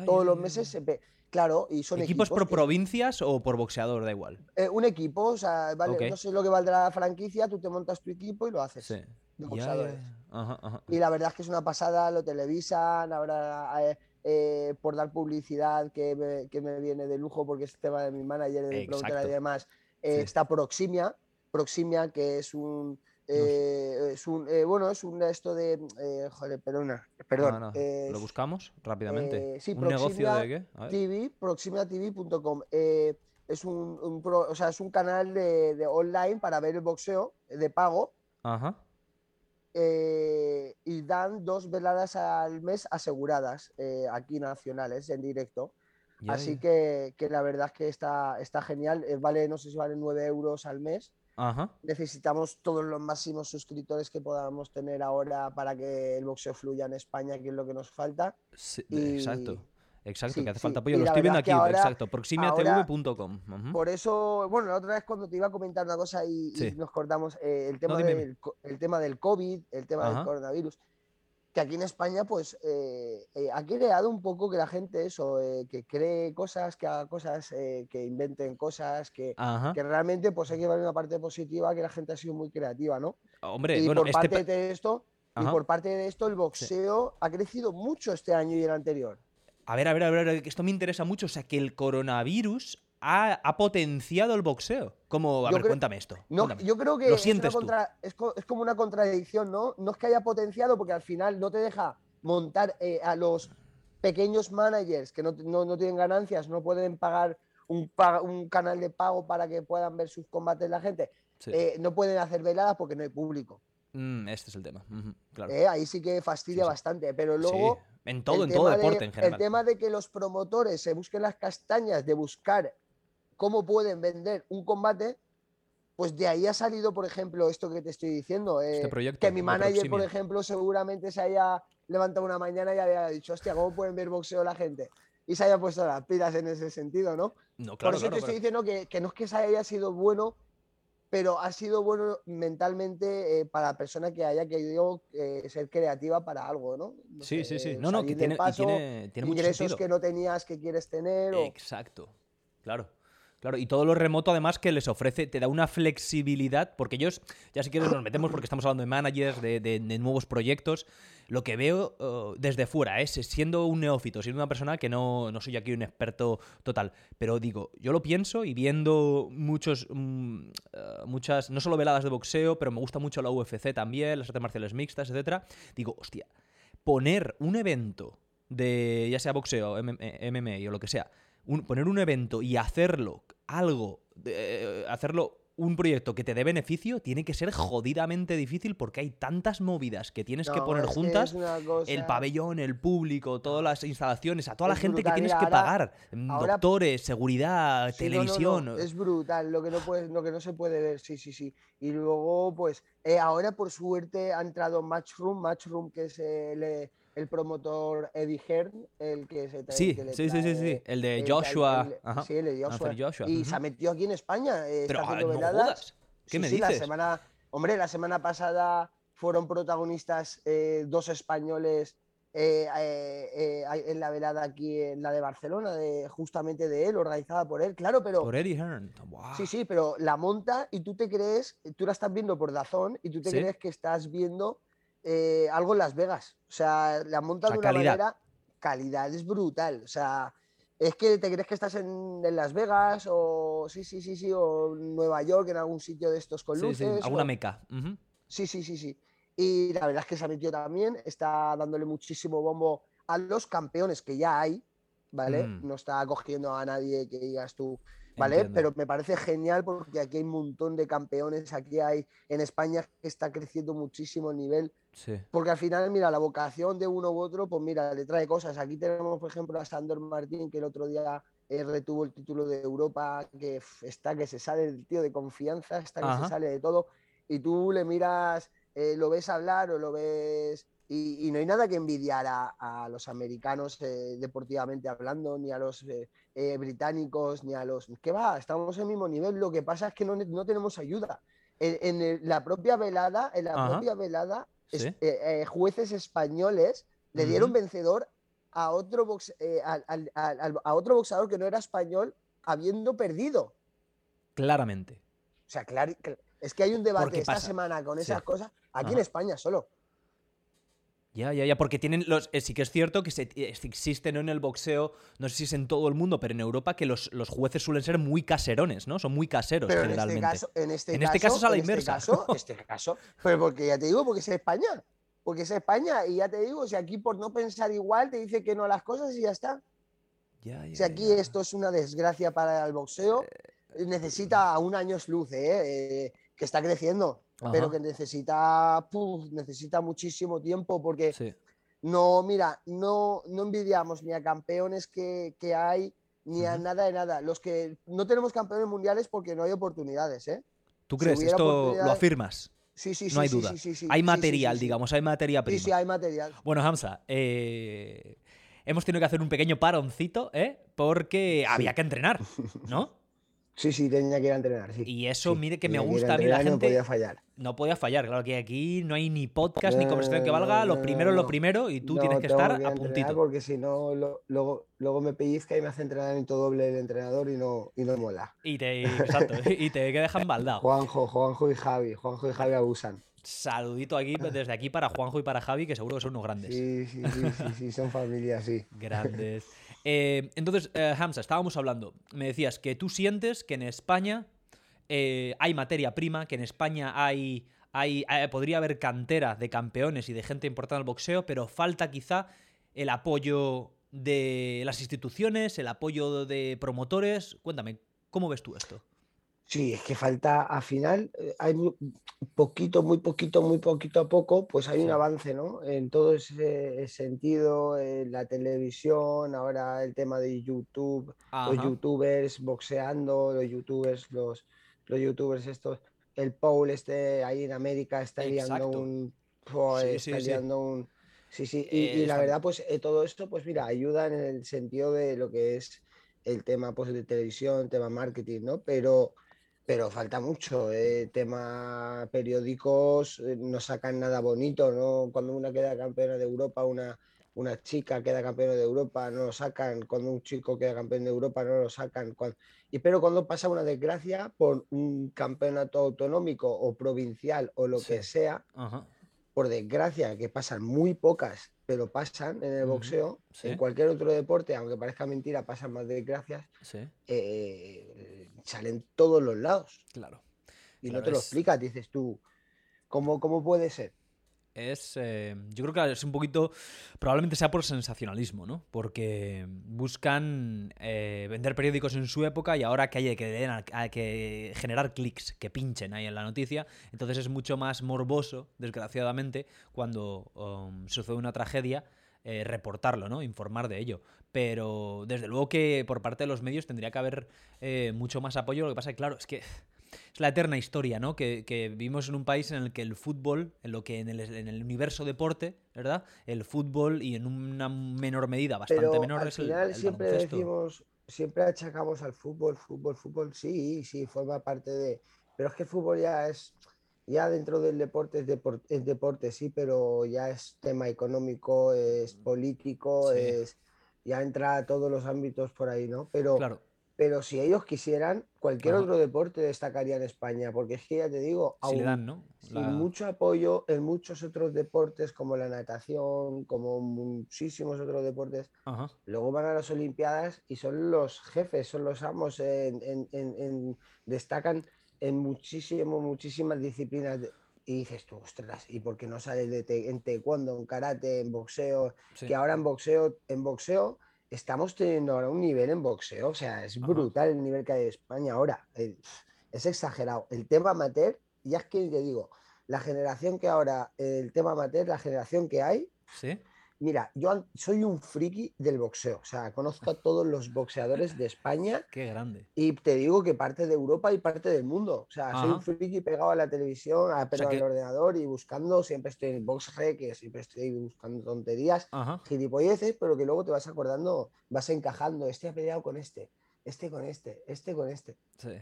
Todos los meses se Claro, y son equipos. por provincias o por boxeador, da igual. Eh, un equipo, o sea, vale, no sé lo que valdrá la franquicia, tú te montas tu equipo y lo haces. Sí. De boxeadores. Y la verdad es que es una pasada, lo televisan, ahora eh, por dar publicidad que me, viene de lujo porque es tema de mi manager, de mi y demás, eh, está Proximia, Proximia que es un... Eh, es un bueno, es un esto de. joder, perdona, perdón. ¿Lo buscamos rápidamente? sí, ¿Un negocio de qué? TV, proximiatv.com. es un, o sea, es un canal de, de, online para ver el boxeo de pago. Ajá. Eh, y dan dos veladas al mes aseguradas eh, aquí nacionales en directo. Así Que, la verdad es que está, está genial. Eh, vale, no sé si vale 9 euros al mes. Necesitamos todos los máximos suscriptores que podamos tener ahora para que el boxeo fluya en España, que es lo que nos falta. Exacto. Exacto, que hace falta apoyo. Lo estoy viendo aquí, exacto. proximiatv.com. Por eso, bueno, la otra vez cuando te iba a comentar una cosa y, nos cortamos, eh, el, tema del, el tema del COVID, el tema del coronavirus, que aquí en España, pues, eh, eh, ha creado un poco que la gente eso, que cree cosas, que haga cosas, que inventen cosas, que, que, realmente, pues, hay que ver una parte positiva, que la gente ha sido muy creativa, ¿no? Hombre, y bueno, por este parte de esto. Y por parte de esto, el boxeo ha crecido mucho este año y el anterior. A ver, a ver, a ver, esto me interesa mucho. O sea, que el coronavirus ha, potenciado el boxeo. ¿Cómo? A ver, cuéntame esto. No, yo creo que es, como una contradicción, ¿no? No es que haya potenciado, porque al final no te deja montar eh, a los pequeños managers que no, tienen ganancias, no pueden pagar un, un, canal de pago para que puedan ver sus combates la gente. Eh, no pueden hacer veladas porque no hay público. Mm, este es el tema. Eh, ahí sí que fastidia bastante, pero luego en todo, en todo deporte en general. El tema de que los promotores se busquen las castañas de buscar cómo pueden vender un combate, pues de ahí ha salido, por ejemplo, esto que te estoy diciendo. Eh, este proyecto, que mi manager, por ejemplo, seguramente se haya levantado una mañana y haya dicho, hostia, ¿cómo pueden ver boxeo la gente? Y se haya puesto las pilas en ese sentido, ¿no? no claro, por eso te estoy diciendo que, que, no es que se haya sido bueno pero ha sido bueno mentalmente eh, para la persona que haya querido eh, ser creativa para algo, ¿no? sí, sí, sí. No, no, que tiene, tiene, tiene ingresos que no tenías que quieres tener. Exacto, claro. Claro, y todo lo remoto además que les ofrece, te da una flexibilidad, porque ellos, ya si quieres nos metemos porque estamos hablando de managers, de, nuevos proyectos, lo que veo oh, desde fuera es, siendo un neófito, siendo una persona que no, no soy aquí un experto total, pero digo, yo lo pienso y viendo muchos, mm, eh, muchas, no solo veladas de boxeo, pero me gusta mucho la UFC también, las artes marciales mixtas, etcétera, digo, hostia, poner un evento de, ya sea boxeo, MMA o lo que sea, poner un evento y hacerlo algo, eh, hacerlo un proyecto que te dé beneficio tiene que ser jodidamente difícil porque hay tantas movidas que tienes que poner juntas. El pabellón, el público, todas las instalaciones, a toda la gente que tienes que pagar. doctores, seguridad, televisión. es brutal lo que, no lo que no se puede ver, sí, sí, sí. Y luego, pues, eh, ahora por suerte ha entrado Matchroom, Matchroom que es el el promotor Eddie Hearn, el que se trae, sí, sí, sí, sí, sí, el de Joshua. sí, el de Joshua. Y se ha metido aquí en España. Eh, Pero ah, no ¿Qué me dices? La semana, hombre, la semana pasada fueron protagonistas eh, dos españoles eh, en la velada aquí en la de Barcelona, de, justamente de él, organizada por él, claro, pero... Por Eddie Hearn. Sí, sí, pero la monta y tú te crees, tú la estás viendo por Dazón y tú te crees que estás viendo eh, algo en Las Vegas. O sea, la monta de una calidad. manera. Calidad es brutal. O sea, es que te crees que estás en, Las Vegas o sí, sí, sí, sí, o Nueva York, en algún sitio de estos con luces. Sí, alguna meca. Sí, sí, sí, sí. Y la verdad es que se ha metido también, está dándole muchísimo bombo a los campeones que ya hay, ¿vale? Mm. No está cogiendo a nadie que digas tú, ¿vale? Pero me parece genial porque aquí hay un montón de campeones, aquí hay en España que está creciendo muchísimo el nivel. Porque al final, mira, la vocación de uno u otro, pues mira, le trae cosas. Aquí tenemos, por ejemplo, a Sandor Martín, que el otro día eh, retuvo el título de Europa, que está que se sale el tío de confianza, está que se sale de todo. Y tú le miras, eh, lo ves hablar o lo ves y, no hay nada que envidiar a, los americanos eh, deportivamente hablando, ni a los eh, eh, británicos, ni a los... ¿Qué va? Estamos en el mismo nivel. Lo que pasa es que no, no tenemos ayuda. En, la propia velada, en la propia velada, jueces españoles le dieron vencedor a otro, a, otro boxeador que no era español habiendo perdido. Claramente. O sea, es que hay un debate esta semana con esas cosas aquí en España solo. Ya, ya, ya, porque tienen los. Eh, sí que es cierto que se, existen en el boxeo, no sé si es en todo el mundo, pero en Europa que los, jueces suelen ser muy caserones, ¿no? Son muy caseros generalmente. En este caso, en este, este caso, es a la este inversa. Caso, este caso, pero porque ya te digo, porque es España. Porque es España, y ya te digo, si aquí por no pensar igual te dice que no las cosas y ya está. Ya, ya, si aquí esto es una desgracia para el boxeo, eh, necesita un año luz, ¿eh? ¿eh? que está creciendo pero que necesita, necesita muchísimo tiempo porque no, mira, no, no envidiamos ni a campeones que, hay, ni a nada de nada. Los que no tenemos campeones mundiales porque no hay oportunidades, ¿eh? ¿Tú crees? ¿Esto lo afirmas? Sí, sí, no hay duda. hay material, digamos, hay materia prima. Sí, sí, hay material. Bueno, Hamza, eh, hemos tenido que hacer un pequeño paroncito, ¿eh? Porque había que entrenar, ¿no? Sí, sí, tenía que ir a entrenar. Sí. Y eso, mire que me gusta a mí la gente. No podía fallar. No podía fallar, claro que aquí no hay ni podcast ni conversación que valga. lo primero es lo primero y tú tienes que estar a puntito. Porque si no, luego, luego me pellizca y me hace entrenamiento doble el entrenador y no, y no mola. Y te, exacto, y te dejan baldado. Juanjo, Juanjo y Javi. Juanjo y Javi abusan. Saludito aquí, desde aquí para Juanjo y para Javi, que seguro que son unos grandes. Sí, sí, sí, sí, sí son familias, sí. Grandes. Eh, entonces, eh, Hamza, estábamos hablando. Me decías que tú sientes que en España eh, hay materia prima, que en España hay, hay, podría haber cantera de campeones y de gente importante al boxeo, pero falta quizá el apoyo de las instituciones, el apoyo de promotores. Cuéntame, ¿cómo ves tú esto? Sí, es que falta, al final, eh, hay poquito, muy poquito, muy poquito a poco, pues hay un avance, ¿no? En todo ese sentido, en la televisión, ahora el tema de YouTube, los youtubers boxeando, los youtubers, los, los youtubers estos, el Paul este ahí en América está liando un... sí, está un... Sí, sí, y, la verdad, pues eh, todo esto, pues mira, ayuda en el sentido de lo que es el tema pues, de televisión, tema marketing, ¿no? Pero pero falta mucho. Eh, tema periódicos eh, no sacan nada bonito, ¿no? Cuando una queda campeona de Europa, una, una chica queda campeona de Europa, no lo sacan. Cuando un chico queda campeón de Europa, no lo sacan. Y pero cuando pasa una desgracia por un campeonato autonómico o provincial o lo que sea, por desgracia, que pasan muy pocas, pero pasan en el boxeo, en cualquier otro deporte, aunque parezca mentira, pasan más desgracias. Sí. Eh, salen todos los lados. Claro. Y no te lo explicas, dices tú, ¿cómo, cómo puede ser? Es, eh, yo creo que es un poquito, probablemente sea por sensacionalismo, ¿no? Porque buscan eh, vender periódicos en su época y ahora que hay que, generar clics, que pinchen ahí en la noticia, entonces es mucho más morboso, desgraciadamente, cuando um, sucede una tragedia, eh, reportarlo, ¿no? Informar de ello. Pero desde luego que por parte de los medios tendría que haber mucho más apoyo. Lo que pasa es que, claro, es que es la eterna historia, ¿no? Que, vivimos en un país en el que el fútbol, en lo que en el, universo deporte, ¿verdad? El fútbol y en una menor medida, bastante menor, al final siempre decimos, siempre achacamos al fútbol, fútbol, fútbol, sí, sí, forma parte de. Pero es que el fútbol ya es ya dentro del deporte es, deporte, sí, pero ya es tema económico, es político, es ya entra a todos los ámbitos por ahí, ¿no? Pero, pero si ellos quisieran, cualquier otro deporte destacaría en España, porque es que ya te digo, aún, sin mucho apoyo en muchos otros deportes como la natación, como muchísimos otros deportes, luego van a las Olimpiadas y son los jefes, son los amos, en, destacan en muchísimo, muchísimas disciplinas. y dices tú, ostras, ¿y por qué no sales de en taekwondo, en karate, en boxeo? Que ahora en boxeo, en boxeo estamos teniendo ahora un nivel en boxeo, o sea, es brutal el nivel que hay en España ahora. Es exagerado. El tema amateur, ya es que te digo, la generación que ahora, el tema amateur, la generación que hay, ¿Sí? Mira, yo soy un friki del boxeo, o sea, conozco a todos los boxeadores de España. Qué grande. Y te digo que parte de Europa y parte del mundo. O sea, soy un friki pegado a la televisión, a, pero al ordenador y buscando, siempre estoy en BoxRec, que siempre estoy buscando tonterías, gilipolleces, pero que luego te vas acordando, vas encajando, este ha peleado con este, este con este, este con este. Sí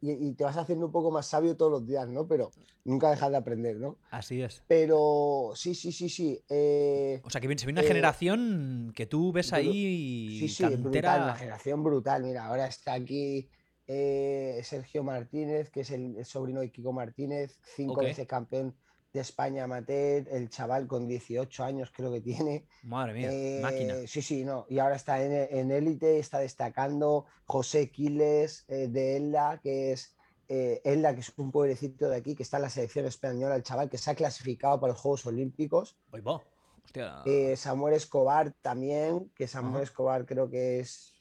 y, te vas haciendo un poco más sabio todos los días, ¿no? Pero nunca dejas de aprender, ¿no? Así es. Pero sí, sí, sí, sí. Eh, o sea, que se viene una eh, generación que tú ves ahí. Sí, sí, brutal, una generación brutal. Mira, ahora está aquí eh, Sergio Martínez, que es el, sobrino de Kiko Martínez, cinco veces campeón de España Amateur, el chaval con 18 años creo que tiene. Madre mía, máquina. Sí, sí, no. Y ahora está en élite, está destacando José Quiles eh, de Elda, que es eh, Elda, que es un pueblecito de aquí, que está en la selección española, el chaval que se ha clasificado para los Juegos Olímpicos. Hostia. Eh, Samuel Escobar también, que Samuel Escobar creo que es,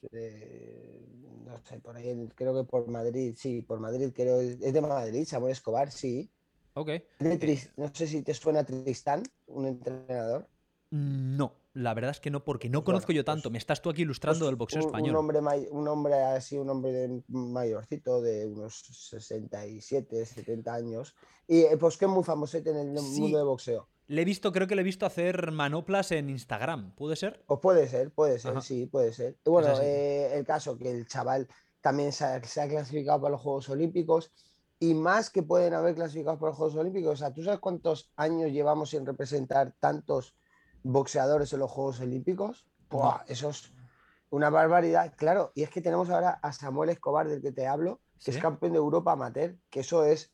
no sé, por ahí, creo que por Madrid, sí, por Madrid, creo, es de Madrid, Samuel Escobar, sí. Ok. no sé si te suena Tristán, un entrenador. No, la verdad es que no, porque no pues conozco yo tanto. Pues Me estás tú aquí ilustrando pues el boxeo español. Un hombre, un hombre así, un hombre mayorcito, de unos 67, 70 años. Y eh, pues que es muy famoso en el mundo del boxeo. Le he visto, creo que le he visto hacer manoplas en Instagram, ¿puede ser? Pues puede ser, puede ser, sí, puede ser. Y bueno, eh, el caso que el chaval también se ha clasificado para los Juegos Olímpicos y más que pueden haber clasificado por los Juegos Olímpicos. O sea, ¿tú sabes cuántos años llevamos sin representar tantos boxeadores en los Juegos Olímpicos? Eso es una barbaridad. Claro, y es que tenemos ahora a Samuel Escobar, del que te hablo, que es campeón de Europa amateur, que eso es.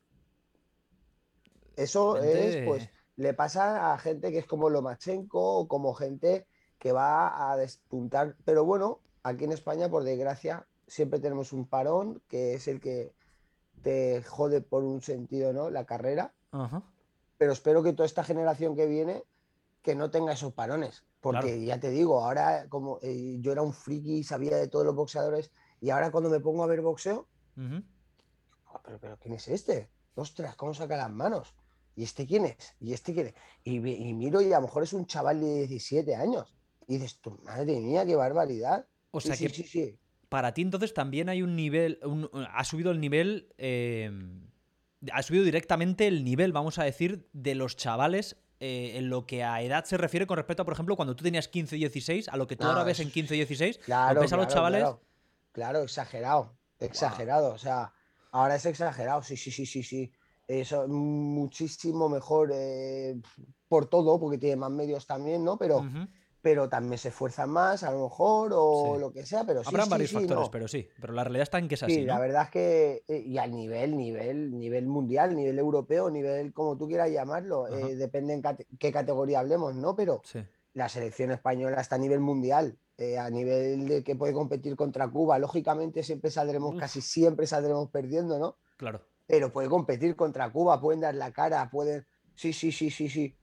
Eso es, pues, le pasa a gente que es como Lomachenko o como gente que va a despuntar. Pero bueno, aquí en España, por desgracia, siempre tenemos un parón, que es el que te jode por un sentido, ¿no? La carrera. Pero espero que toda esta generación que viene que no tenga esos parones. Porque ya te digo, ahora como eh, yo era un friki, sabía de todos los boxeadores, y ahora cuando me pongo a ver boxeo, ah, pero, pero ¿quién es este? Ostras, ¿cómo saca las manos? ¿Y este quién es? ¿Y este quién es? Y, miro y a lo mejor es un chaval de 17 años. Y dices, tu madre mía, qué barbaridad. O sea que sí, sí para ti entonces también hay un nivel, ha subido el nivel, em, ha subido directamente el nivel, vamos a decir, de los chavales eh, en lo que a edad se refiere con respecto a, por ejemplo, cuando tú tenías 15, 16, a lo que tú ahora ves en 15, 16, claro, ves a los chavales... Claro, exagerado, exagerado, o sea, ahora es exagerado, sí, sí, sí, sí, sí. Eso muchísimo mejor eh, por todo, porque tiene más medios también, ¿no? Pero pero también se esfuerzan más, a lo mejor, o lo que sea, pero sí. Habrán varios factores, pero sí. Pero la realidad está en que es así. Sí, la verdad es que, eh, y al nivel, nivel, nivel mundial, nivel europeo, nivel como tú quieras llamarlo, eh, depende en qué categoría hablemos, ¿no? Pero la selección española está a nivel mundial, eh, a nivel de que puede competir contra Cuba. Lógicamente, siempre saldremos, casi siempre saldremos perdiendo, ¿no? Claro. Pero puede competir contra Cuba, pueden dar la cara, pueden. Sí, sí, sí, sí, sí.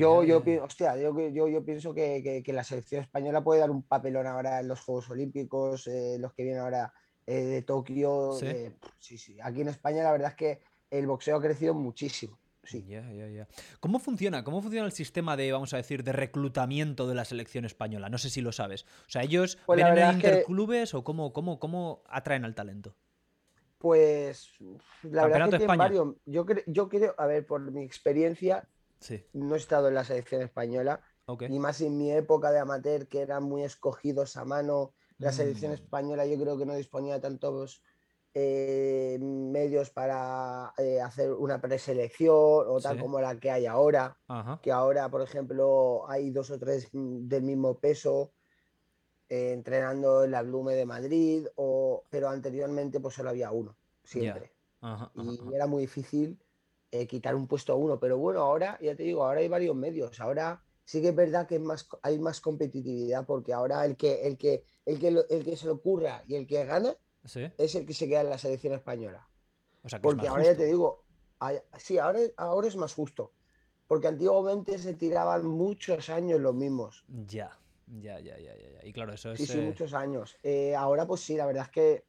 Yo, yo, hostia, yo, yo, yo pienso que, que, la selección española puede dar un papelón ahora en los Juegos Olímpicos, eh, los que vienen ahora eh, de Tokio. ¿Sí? Eh, ¿Sí? sí, Aquí en España la verdad es que el boxeo ha crecido muchísimo. Sí. Ya, ya, ya. ¿Cómo funciona? ¿Cómo funciona el sistema de, vamos a decir, de reclutamiento de la selección española? No sé si lo sabes. O sea, ¿ellos pues vienen en interclubes o cómo, cómo, cómo atraen al talento? Pues la verdad es que tienen varios. Yo, yo creo, a ver, por mi experiencia, no he estado en la selección española. Ni más en mi época de amateur, que eran muy escogidos a mano. La selección mm. española yo creo que no disponía de tantos eh, medios para eh, hacer una preselección o tal como la que hay ahora. Que ahora, por ejemplo, hay dos o tres del mismo peso eh, entrenando en la Blume de Madrid, o, pero anteriormente pues solo había uno, siempre. y era muy difícil eh, quitar un puesto a uno. Pero bueno, ahora, ya te digo, ahora hay varios medios. Ahora sí que es verdad que más, hay más competitividad porque ahora el que, el que, el que, el que se le ocurra y el que gana es el que se queda en la selección española. porque ahora ya te digo, sí, ahora, ahora es más justo. Porque antiguamente se tiraban muchos años los mismos. Ya, ya, ya, ya, ya. Y claro, eso es. Sí, sí, eh, muchos años. Eh, ahora, pues sí, la verdad es que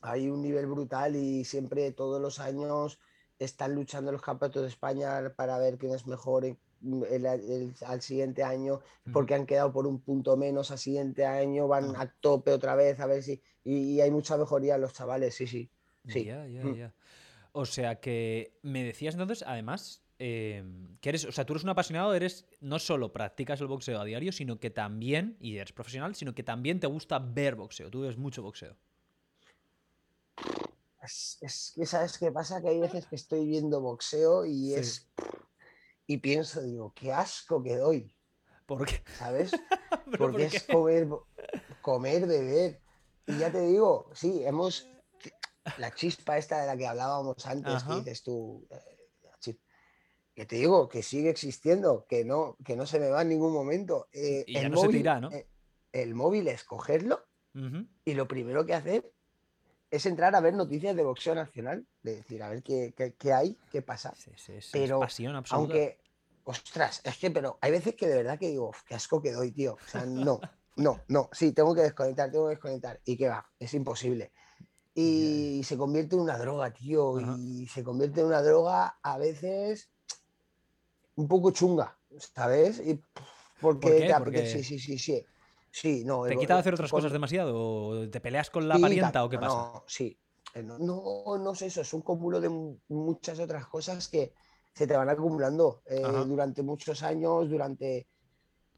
hay un nivel brutal y siempre todos los años están luchando los campeonatos de España para ver quién es mejor al siguiente año, porque han quedado por un punto menos al siguiente año, van a tope otra vez, a ver si. Y, hay mucha mejoría en los chavales, sí, sí. sí. Mm. O sea que me decías entonces, además, em, que eres, o sea, tú eres un apasionado, eres, no solo practicas el boxeo a diario, sino que también, y eres profesional, sino que también te gusta ver boxeo. Tú ves mucho boxeo. Es, que, ¿sabes qué pasa? Que hay veces que estoy viendo boxeo y es. Y pienso, digo, qué asco que doy. ¿Por qué? ¿Sabes? Porque es comer, comer, beber. Y ya te digo, sí, hemos. La chispa esta de la que hablábamos antes, que dices tú. Eh, que te digo, que sigue existiendo, que no, que no se me va en ningún momento. Eh, y el no móvil, se tira, ¿no? Eh, el móvil es cogerlo y lo primero que hacer es entrar a ver noticias de boxeo nacional, de decir, a ver qué, hay, qué pasa. pero, pasión absoluta. aunque, ostras, es que, pero hay veces que de verdad que digo, qué asco que doy, tío. O sea, no, no, no, sí, tengo que desconectar, tengo que desconectar. Y qué va, es imposible. Y se convierte en una droga, tío. Y se convierte en una droga a veces un poco chunga, ¿sabes? Y porque, ¿Por sí, sí, sí, sí. Sí, no. ¿Te quita de hacer otras cosas demasiado? ¿O ¿Te peleas con la parienta o qué pasa? No, sí. Eh, no, no, sé eso, es un cúmulo de muchas otras cosas que se te van acumulando eh, durante muchos años, durante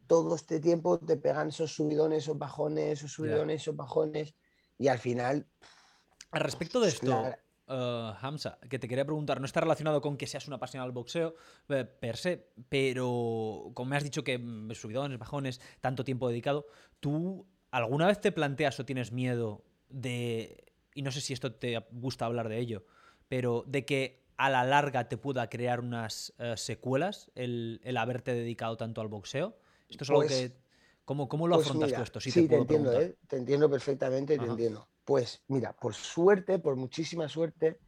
todo este tiempo te pegan esos subidones, esos bajones, esos subidones, esos bajones y al final... Al respecto de esto, Uh, Hamza, que te quería preguntar, no está relacionado con que seas una apasionado del boxeo eh, per se, pero como me has dicho que mm, subidones, bajones, tanto tiempo dedicado, ¿tú alguna vez te planteas o tienes miedo de, y no sé si esto te gusta hablar de ello, pero de que a la larga te pueda crear unas eh, secuelas el, haberte dedicado tanto al boxeo? Esto es algo pues que... ¿Cómo, cómo lo pues afrontas tú esto? sí, te, entiendo, ¿eh? te entiendo perfectamente, te entiendo. Pues mira, por suerte, por muchísima suerte,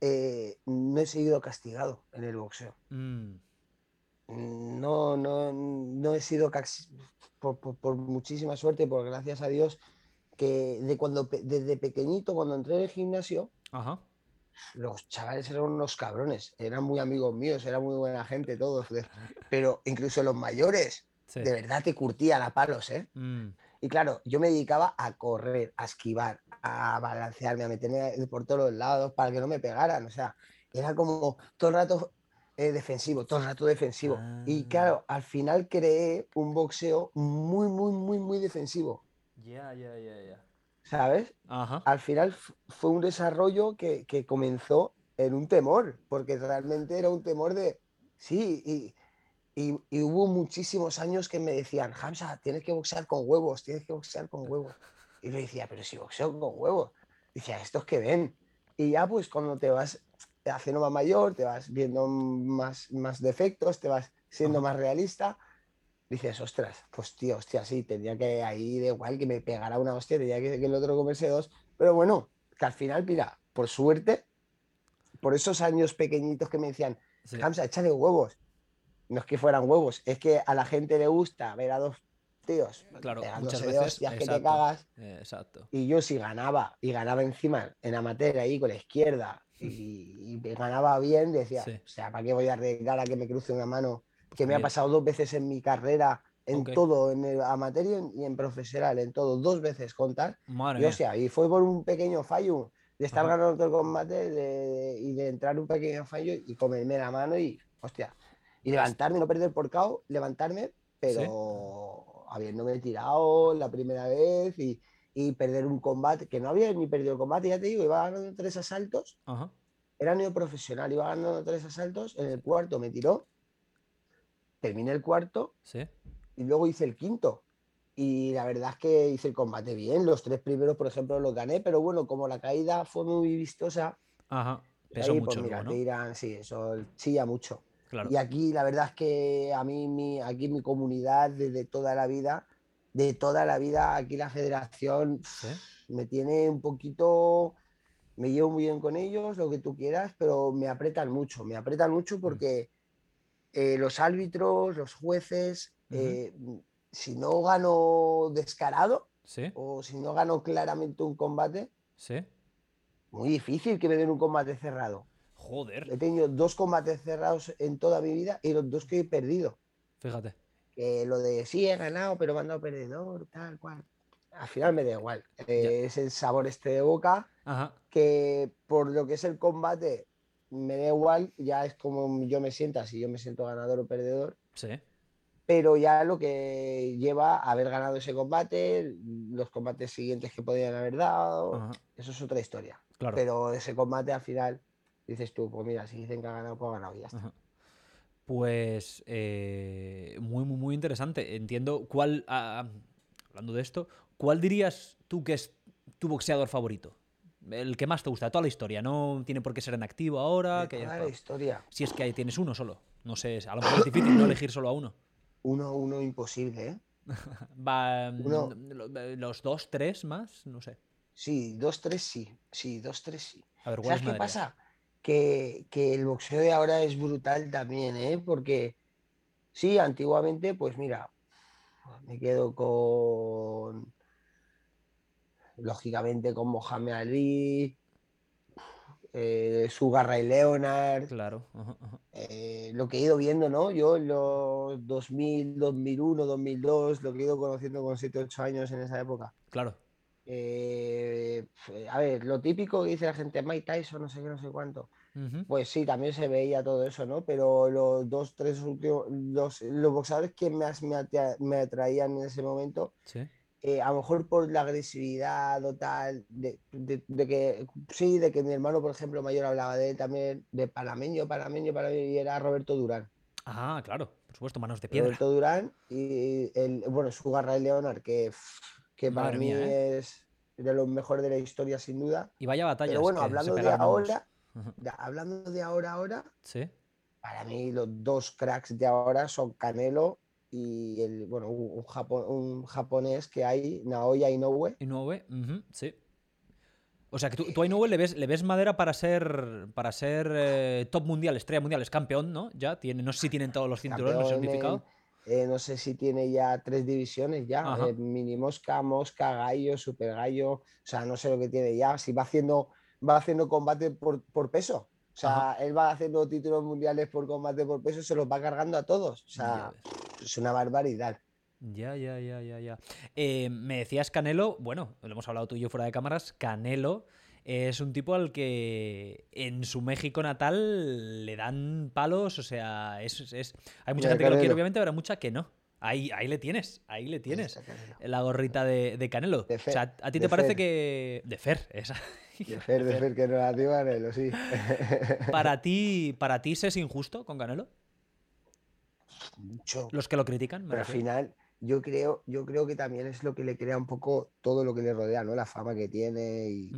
eh, no he sido castigado en el boxeo. Mm. No, no, no he sido por, por, muchísima suerte, por gracias a Dios, que de cuando desde pequeñito, cuando entré en el gimnasio, los chavales eran unos cabrones, eran muy amigos míos, era muy buena gente todos, pero incluso los mayores, de verdad te curtían a palos, ¿eh? Mm. Y claro, yo me dedicaba a correr, a esquivar, a balancearme, a meterme por todos los lados para que no me pegaran. O sea, era como todo el rato eh, defensivo, todo el rato defensivo. Y ah. claro, al final creé un boxeo muy, muy, muy, muy defensivo. Ya, ya, ya, ya. ¿Sabes? Al final fue un desarrollo que, que, comenzó en un temor, porque realmente era un temor de, sí, y y, hubo muchísimos años que me decían, Hamza, tienes que boxear con huevos, tienes que boxear con huevos. Y yo decía, pero si boxeo con huevos. Decía, estos que ven. Y ya pues cuando te vas haciendo más mayor, te vas viendo más, más defectos, te vas siendo más realista, dices, ostras, pues tío, hostia, sí, tendría que ahí de igual que me pegara una hostia, tendría que, que el otro comerse dos. Pero bueno, que al final, mira, por suerte, por esos años pequeñitos que me decían, Hamza, échale huevos no es que fueran huevos, es que a la gente le gusta ver a dos tíos claro, muchas veces, que te cagas. exacto. Y yo si ganaba, y ganaba encima en amateur ahí con la izquierda, y, ganaba bien, decía, o sea, ¿para qué voy a arriesgar a que me cruce una mano? Que me ha pasado dos veces en mi carrera, en todo, en el amateur y en, profesional, en todo, dos veces contar. y, o sea, y fue por un pequeño fallo de estar ganando todo el combate y de entrar un pequeño fallo y comerme la mano y, hostia, y levantarme, no perder por KO, levantarme, pero habiéndome tirado la primera vez y, perder un combate, que no había ni perdido el combate, ya te digo, iba ganando tres asaltos. Era niño profesional, iba ganando tres asaltos. En el cuarto me tiró, terminé el cuarto y luego hice el quinto. Y la verdad es que hice el combate bien. Los tres primeros, por ejemplo, los gané, pero bueno, como la caída fue muy vistosa. Ajá. Pesó pues mucho, mira, ¿no? sí, eso chilla mucho. Y aquí la verdad es que a mí, mi, aquí mi comunidad desde toda la vida, de toda la vida, aquí la federación me tiene un poquito, me llevo muy bien con ellos, lo que tú quieras, pero me apretan mucho, me apretan mucho mm. porque eh, los árbitros, los jueces, eh, si no gano descarado o si no gano claramente un combate, muy difícil que me den un combate cerrado. Joder. He tenido dos combates cerrados en toda mi vida y los dos que he perdido. Fíjate. Que lo de sí he ganado, pero me han dado perdedor, tal cual. Al final me da igual. es el sabor este de boca. Que por lo que es el combate, me da igual. Ya es como yo me sienta, si yo me siento ganador o perdedor. Sí pero ya lo que lleva a haber ganado ese combate, los combates siguientes que podían haber dado, eso es otra historia. Pero ese combate al final dices tú, pues mira, si dicen que ha ganado, pues ha ganado y ya está. Pues eh, muy, muy, muy interesante. Entiendo cuál, ah, hablando de esto, ¿cuál dirías tú que es tu boxeador favorito? El que más te gusta de toda la historia, no tiene por qué ser en activo ahora. De toda la historia. Si es que ahí tienes uno solo. No sé, a lo mejor es difícil no elegir solo a uno. Uno, uno imposible, ¿eh? Va, los dos, tres más, no sé. Sí, dos, tres sí. Sí, dos, tres sí. ¿Sabes qué pasa? Que, el boxeo de ahora es brutal también, ¿eh? Porque sí, antiguamente, pues mira, me quedo con. Lógicamente con Mohamed Ali, eh, Sugarra y Leonard. Claro. Eh, lo que he ido viendo, ¿no? Yo en los 2000, 2001, 2002, lo que he ido conociendo con 7, 8 años en esa época. Claro. Eh, a ver, lo típico que dice la gente, Mike Tyson, no sé qué, no sé cuánto. Pues sí, también se veía todo eso, ¿no? Pero los dos, tres últimos, los, los boxeadores que más me, me atraían en ese momento, ¿Sí? Eh, a lo mejor por la agresividad o tal, de, que sí, de que mi hermano, por ejemplo, mayor hablaba de él también, de panameño, panameño, panameño, y era Roberto Durán. Ah, claro, por supuesto, manos de piedra. Roberto Durán y el, bueno, su garra de Leonard, que, que para mí ¿eh? es de los mejores de la historia, sin duda. Y vaya batalla. Pero bueno, hablando de ahora, hablando de ahora, ahora, ¿Sí? para mí los dos cracks de ahora son Canelo y el, bueno, un, un japonés que hay, Naoya Inoue. Inoue, sí. O sea que tú, a Inoue le ves, le ves madera para ser para ser eh, top mundial, estrella mundial, es campeón, ¿no? Ya tiene, no sé si tienen todos los cinturones certificados. Eh, no sé si tiene ya tres divisiones ya, eh, mini mosca, mosca, gallo, super gallo, o sea, no sé lo que tiene ya, si va haciendo, va haciendo combate por, por peso. O sea, él va haciendo títulos mundiales por combate por peso, se los va cargando a todos. O sea, es una barbaridad. Ya, ya, ya, ya, ya. Eh, me decías Canelo, bueno, lo hemos hablado tú y yo fuera de cámaras, Canelo es un tipo al que en su México natal le dan palos, o sea, es, es... hay mucha gente que lo quiere, obviamente, pero hay mucha que no. Ahí, ahí le tienes, ahí le tienes. La gorrita de, Canelo. o sea, ¿a ti te parece que. De Fer, esa. De Fer, de Fer, que no la Canelo, sí. ¿Para ti, ¿Para ti es injusto con Canelo? Mucho. Los que lo critican. Pero al final, yo creo, yo creo que también es lo que le crea un poco todo lo que le rodea, ¿no? La fama que tiene y.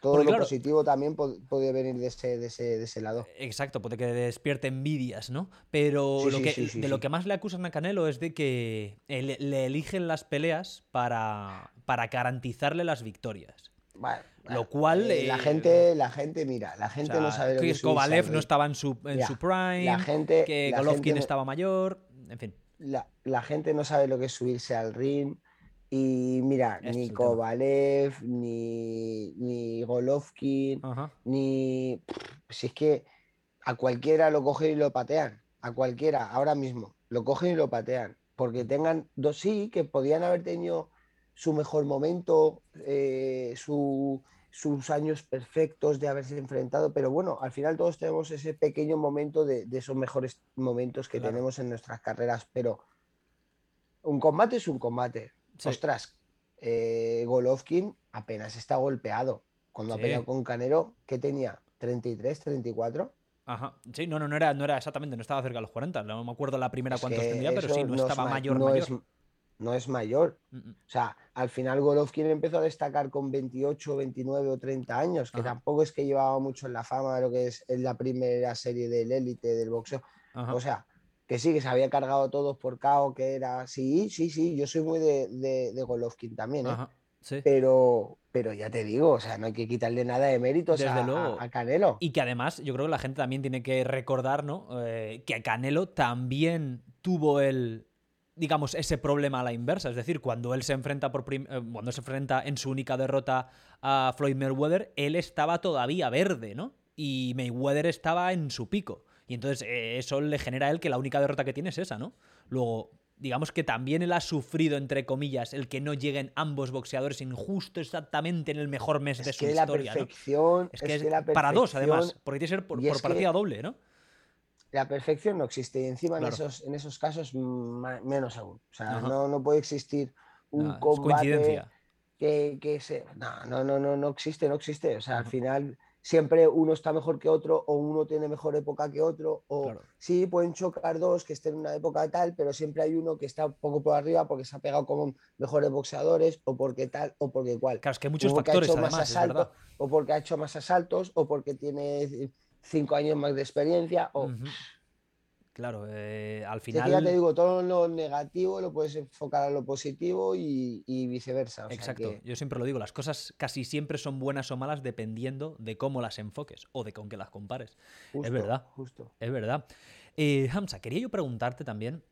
Todo lo positivo también puede venir de ese, de, ese, lado. Exacto, puede que despierte envidias, ¿no? Pero lo que, de lo que más le acusan a Canelo es de que le eligen las peleas para, para garantizarle las victorias. lo cual. Eh, la, gente, la gente, mira, la gente no sabe lo que es. Kovalev no estaba en su, en su prime, la gente, que Golovkin estaba mayor, en fin. La, la gente no sabe lo que es subirse al ring y mira, ni Kovalev, ni, ni Golovkin, ni. Si es que a cualquiera lo cogen y lo patean. A cualquiera, ahora mismo. Lo cogen y lo patean. Porque tengan dos sí, que podían haber tenido su mejor momento, eh, sus años perfectos de haberse enfrentado. Pero bueno, al final todos tenemos ese pequeño momento de, esos mejores momentos que tenemos en nuestras carreras. Pero un combate es un combate Ostras, eh, Golovkin apenas está golpeado. Cuando ha peleado con Canero, ¿qué tenía? ¿33, 34? Ajá. Sí, no, no, no era, no era exactamente, no estaba cerca de los 40. No me acuerdo la primera cuántos tenía, pero sí, no, estaba mayor, no Es, no es mayor. O sea, al final Golovkin empezó a destacar con 28, 29 o 30 años, que tampoco es que llevaba mucho en la fama de lo que es en la primera serie del élite del boxeo. O sea, que sí, que se había cargado todos por KO, que era. Sí, sí, sí, yo soy muy de, de, Golovkin también, ¿eh? Pero, pero ya te digo, o sea, no hay que quitarle nada de méritos a, a, Canelo. Y que además, yo creo que la gente también tiene que recordar, ¿no? Eh, que Canelo también tuvo el. Digamos, ese problema a la inversa. Es decir, cuando él se enfrenta por eh, cuando se enfrenta en su única derrota a Floyd Mayweather, él estaba todavía verde, ¿no? y Mayweather estaba en su pico. Y entonces eh, eso le genera a él que la única derrota que tiene es esa, ¿no? Luego, digamos que también él ha sufrido, entre comillas, el que no lleguen ambos boxeadores injusto exactamente en el mejor mes de su historia. ¿no? Es que es, para dos, además, porque tiene que ser por, partida doble, ¿no? La perfección no existe y encima en, esos, en esos casos menos aún. O sea, no, no, puede existir un combate que, que se... No, no, no, no, no existe, no existe. O sea, al final siempre uno está mejor que otro o uno tiene mejor época que otro o sí pueden chocar dos que estén en una época tal pero siempre hay uno que está un poco por arriba porque se ha pegado con mejores boxeadores o porque tal o porque cual. Claro es que hay muchos factores además, o porque ha hecho más asaltos o porque tiene cinco años más de experiencia o Claro, eh, al final. ya te digo, todo lo negativo lo puedes enfocar a lo positivo y, viceversa. Exacto, yo siempre lo digo, las cosas casi siempre son buenas o malas dependiendo de cómo las enfoques o de con qué las compares. es verdad. Justo. Es verdad. Eh, Hamza, quería yo preguntarte también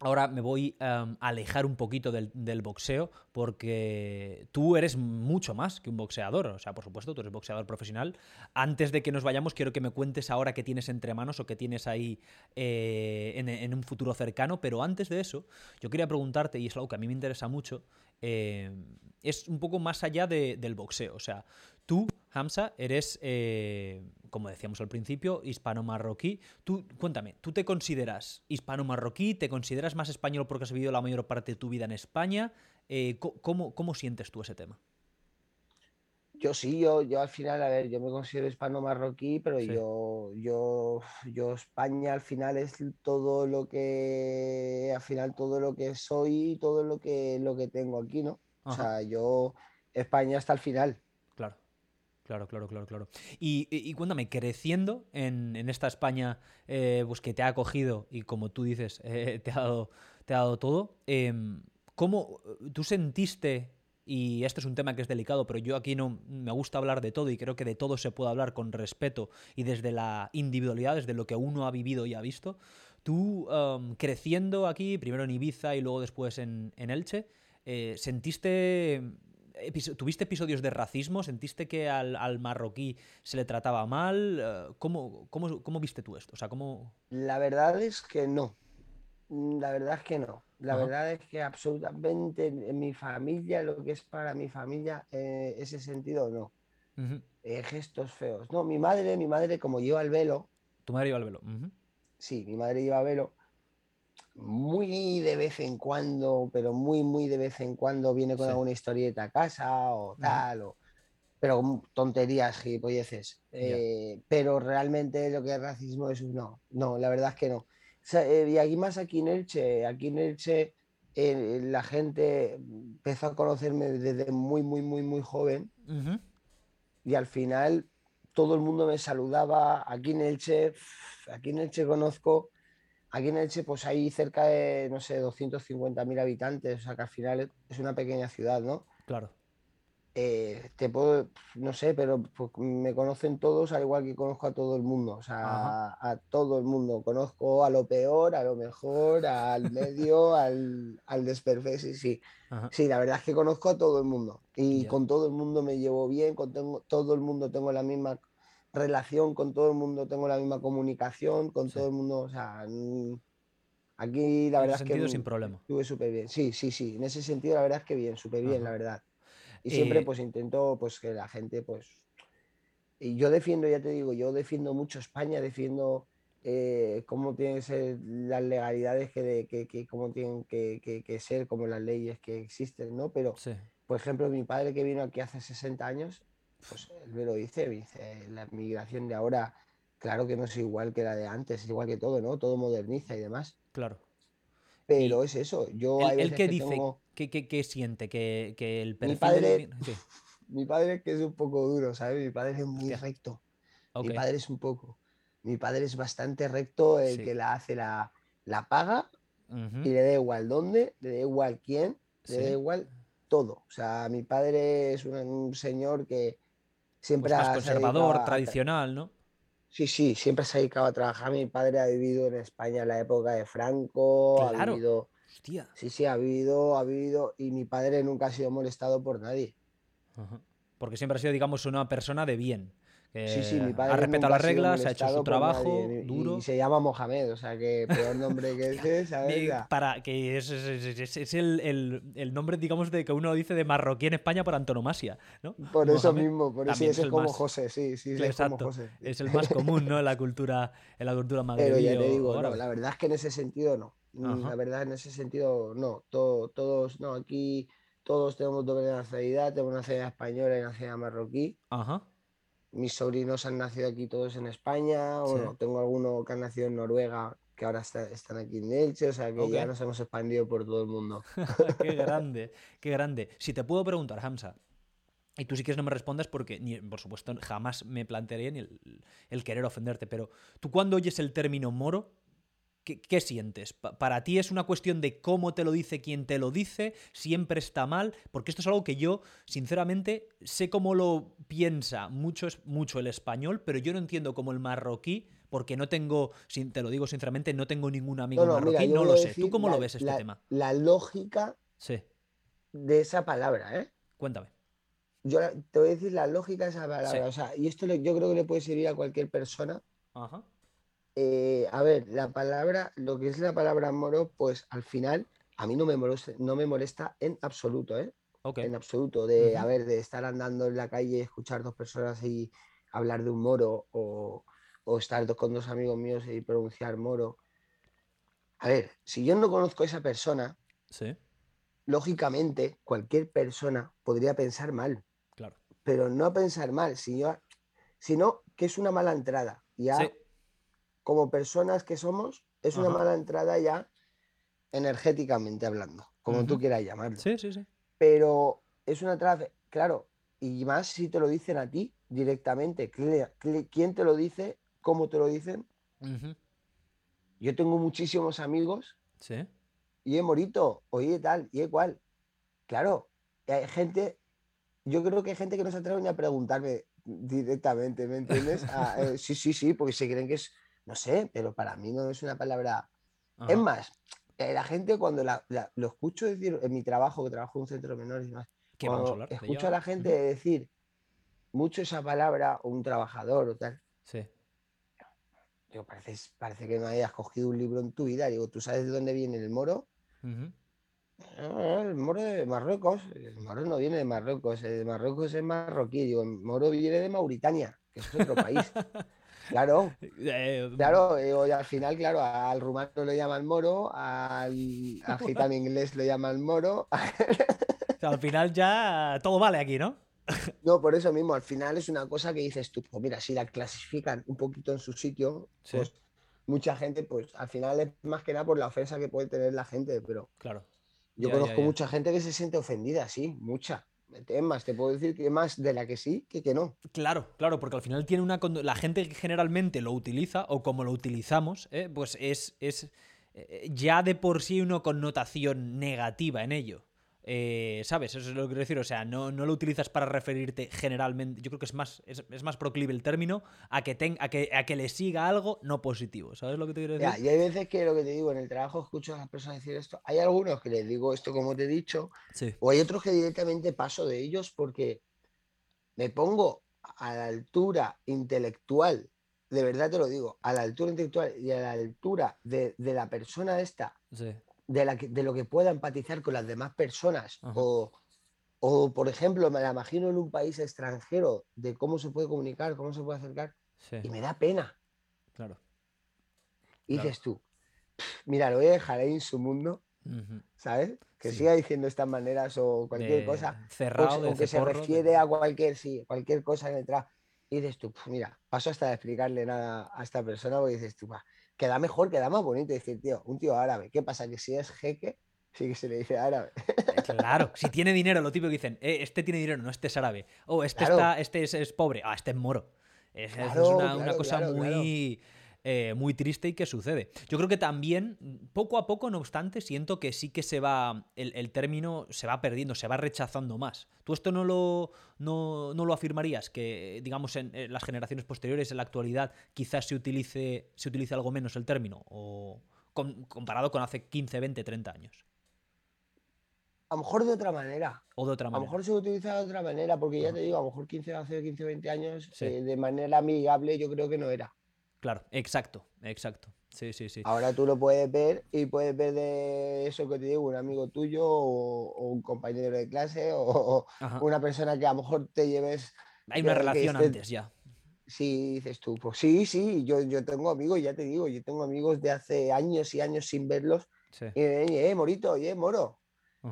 Ahora me voy em, a alejar un poquito del, boxeo porque tú eres mucho más que un boxeador. O sea, por supuesto, tú eres boxeador profesional. Antes de que nos vayamos, quiero que me cuentes ahora qué tienes entre manos o qué tienes ahí eh, en, un futuro cercano. Pero antes de eso, yo quería preguntarte, y es algo que a mí me interesa mucho, eh, es un poco más allá del boxeo. O sea, tú, Hamza, eres, eh, como decíamos al principio, hispano-marroquí. Tú, cuéntame, ¿tú te consideras hispano-marroquí? ¿Te consideras más español porque has vivido la mayor parte de tu vida en España? Eh, ¿cómo, ¿cómo, sientes tú ese tema? Yo sí, yo, yo al final, a ver, yo me considero hispano-marroquí, pero yo, yo, yo España al final es todo lo que, al final todo lo que soy, todo lo que, lo que tengo aquí, ¿no? O sea, yo España hasta el final. Claro. Claro, claro, claro, claro. Y, cuéntame, creciendo en, esta España eh, pues que te ha acogido y como tú dices, eh, te, ha dado, te ha dado todo, em, ¿cómo tú sentiste, y esto es un tema que es delicado, pero yo aquí no me gusta hablar de todo y creo que de todo se puede hablar con respeto y desde la individualidad, desde lo que uno ha vivido y ha visto, tú em, creciendo aquí, primero en Ibiza y luego después en, en Elche, eh, ¿sentiste ¿Tuviste episodios de racismo? ¿Sentiste que al, marroquí se le trataba mal? Eh, ¿Cómo, cómo, viste tú esto? O sea, ¿cómo... La verdad es que no. La verdad es que no. La verdad es que absolutamente en mi familia, lo que es para mi familia, eh, ese sentido no. Eh, gestos feos. No, mi madre, mi madre, como lleva el velo. ¿Tu madre lleva el velo? Sí, mi madre lleva velo muy de vez en cuando, pero muy, muy de vez en cuando viene con alguna historieta a casa o tal, o, pero tonterías, gilipolleces. Eh, pero realmente lo que es racismo es no, no, la verdad es que no. Eh, y aquí más aquí en Elche, aquí en Elche eh, la gente empezó a conocerme desde muy, muy, muy, muy joven y al final todo el mundo me saludaba. Aquí en Elche, aquí en Elche conozco Aquí en Elche, pues hay cerca de, no sé, 250.000 habitantes, o sea que al final es una pequeña ciudad, ¿no? Claro. Eh, te puedo, no sé, pero pues, me conocen todos al igual que conozco a todo el mundo, o sea, a, todo el mundo. Conozco a lo peor, a lo mejor, al medio, al, al desperfecto, sí, sí. Sí, la verdad es que conozco a todo el mundo y con todo el mundo me llevo bien, con todo el mundo tengo la misma relación con todo el mundo, tengo la misma comunicación con todo el mundo, o sea, aquí la verdad es que sin problema. estuve súper bien. Sí, sí, sí, en ese sentido la verdad es que bien, súper bien, la verdad. Y siempre eh, pues intento pues que la gente pues... Y yo defiendo, ya te digo, yo defiendo mucho España, defiendo eh, cómo tienen que ser las legalidades, que, que, que cómo tienen que, que, ser, como las leyes que existen, ¿no? Pero, por ejemplo, mi padre que vino aquí hace 60 años, pues él me lo dice, dice, la migración de ahora, claro que no es igual que la de antes, es igual que todo, ¿no? Todo moderniza y demás. Claro. Pero es eso, yo... ¿Él, qué dice? ¿Qué, siente? ¿Que, el perfil... Mi padre, mi padre que es un poco duro, ¿sabes? Mi padre es muy recto. Mi padre es un poco... Mi padre es bastante recto, el que la hace la, la paga y le da igual dónde, le da igual quién, le da igual todo. O sea, mi padre es un señor que siempre pues más conservador, tradicional, ¿no? Sí, sí, siempre se ha dedicado a trabajar. Mi padre ha vivido en España en la época de Franco, ha vivido. Sí, sí, ha vivido, ha vivido. Y mi padre nunca ha sido molestado por nadie. Porque siempre ha sido, digamos, una persona de bien. Sí, sí, mi padre ha respetado las reglas, ha hecho su trabajo duro. Y se llama Mohamed, o sea que peor nombre que ese, ¿sabes? Para, que es, es, el, el, nombre, digamos, de que uno dice de marroquí en España por antonomasia, ¿no? Por eso mismo, por eso es, como José, sí, sí, es como José. Es el más común, ¿no? En la cultura, en la cultura magrebí. Pero ya te digo, no, la verdad es que en ese sentido no. La verdad, en ese sentido, no. todos, no, aquí todos tenemos doble nacionalidad, una nacionalidad española y una nacionalidad marroquí. Ajá mis sobrinos han nacido aquí todos en España, bueno, tengo alguno que han nacido en Noruega que ahora están aquí en Elche, o sea que ya nos hemos expandido por todo el mundo. qué grande, qué grande. Si te puedo preguntar, Hamza, y tú si quieres no me respondas porque, ni, por supuesto, jamás me plantearía ni el, querer ofenderte, pero tú cuando oyes el término moro, ¿Qué, sientes? ¿Para ti es una cuestión de cómo te lo dice quien te lo dice? ¿Siempre está mal? Porque esto es algo que yo, sinceramente, sé cómo lo piensa mucho, mucho el español, pero yo no entiendo cómo el marroquí, porque no tengo, te lo digo sinceramente, no tengo ningún amigo marroquí, no lo sé. ¿Tú cómo lo ves este tema? La lógica sí. de esa palabra, ¿eh? Cuéntame. Yo te voy a decir la lógica de esa palabra. O sea, y esto yo creo que le puede servir a cualquier persona. Ajá eh, a ver, la palabra, lo que es la palabra moro, pues al final a mí no me molesta, no me molesta en absoluto, ¿eh? En absoluto, de, a ver, de estar andando en la calle, escuchar dos personas y hablar de un moro o, estar con dos amigos míos y pronunciar moro. A ver, si yo no conozco a esa persona, lógicamente cualquier persona podría pensar mal. Claro. Pero no pensar mal, sino que es una mala entrada. Ya como personas que somos, es una mala entrada ya energéticamente hablando, como tú quieras llamarlo. Sí, sí, sí. Pero es una entrada, claro, y más si te lo dicen a ti directamente. ¿Quién te lo dice? ¿Cómo te lo dicen? Yo tengo muchísimos amigos. Sí. Y he morito, oye tal, y cual. Claro, hay gente, yo creo que hay gente que no se atreve ni a preguntarme directamente, ¿me entiendes? Ah, eh, sí, sí, sí, porque se creen que es no sé, pero para mí no es una palabra. Es más, eh, la gente cuando lo escucho decir en mi trabajo, que trabajo en un centro de menores y más, escucho a la gente decir mucho esa palabra, o un trabajador o tal. Sí. Digo, parece, parece que no hayas cogido un libro en tu vida. Digo, ¿tú sabes de dónde viene el moro? Ah, el moro de Marruecos. El moro no viene de Marruecos. El de Marruecos es marroquí. Digo, el moro viene de Mauritania, que es otro país. Claro, eh, claro, eh, al final, claro, al rumano lo llaman moro, al, gitano inglés lo llaman moro. al final ya todo vale aquí, ¿no? No, por eso mismo, al final es una cosa que dices tú, pues mira, si la clasifican un poquito en su sitio, pues mucha gente, pues al final es más que nada por la ofensa que puede tener la gente, pero claro. Yo conozco mucha gente que se siente ofendida, sí, mucha. Es más, te puedo decir que más de la que sí que que no. Claro, claro, porque al final tiene una. La gente que generalmente lo utiliza, o como lo utilizamos, ¿eh? pues es, es eh, ya de por sí una connotación negativa en ello. Eh, ¿Sabes? Eso es lo que quiero decir. O sea, no, no, lo utilizas para referirte generalmente. Yo creo que es más, es, más proclive el término a que, ten, a, que, a que le siga algo no positivo. ¿Sabes lo que te quiero decir? y hay veces que lo que te digo, en el trabajo escucho a las personas decir esto. Hay algunos que les digo esto como te he dicho. O hay otros que directamente paso de ellos porque me pongo a la altura intelectual. De verdad te lo digo, a la altura intelectual y a la altura de, de la persona esta. Sí de, lo que pueda empatizar con las demás personas. O, o, por ejemplo, me la imagino en un país extranjero de cómo se puede comunicar, cómo se puede acercar. Y me da pena. Claro. Y dices tú, mira, lo voy a dejar ahí en su mundo, ¿sabes? Que siga diciendo estas maneras o cualquier cosa. Cerrado, o, que se refiere a cualquier, sí, cualquier cosa que entra. Y dices tú, mira, paso hasta de explicarle nada a esta persona, porque dices tú, queda mejor, queda más bonito decir, tío, un tío árabe. ¿Qué pasa? Que si es jeque, sí que se le dice árabe. Eh, claro, si tiene dinero, lo típico que dicen, eh, este tiene dinero, no, este es árabe. O oh, este, está, este es, pobre, ah, este es moro. Es, es una, cosa muy eh, muy triste y que sucede. Yo creo que también, poco a poco, no obstante, siento que sí que se va, el, término se va perdiendo, se va rechazando más. ¿Tú esto no lo, no, lo afirmarías? Que, digamos, en, las generaciones posteriores, en la actualidad, quizás se utilice, se utilice algo menos el término, o comparado con hace 15, 20, 30 años. a lo mejor de otra manera. O de otra manera. A lo mejor se utiliza de otra manera, porque ya te digo, a lo mejor 15, hace 15 20 años, eh, de manera amigable, yo creo que no era. Claro, exacto, exacto. Sí, sí, sí. Ahora tú lo puedes ver y puedes ver de eso que te digo, un amigo tuyo o, un compañero de clase o, una persona que a lo mejor te lleves. Hay una relación antes ya. Sí, dices tú, pues sí, sí, yo, yo tengo amigos, ya te digo, yo tengo amigos de hace años y años sin verlos. Y me ven, eh, Morito, oye, Moro,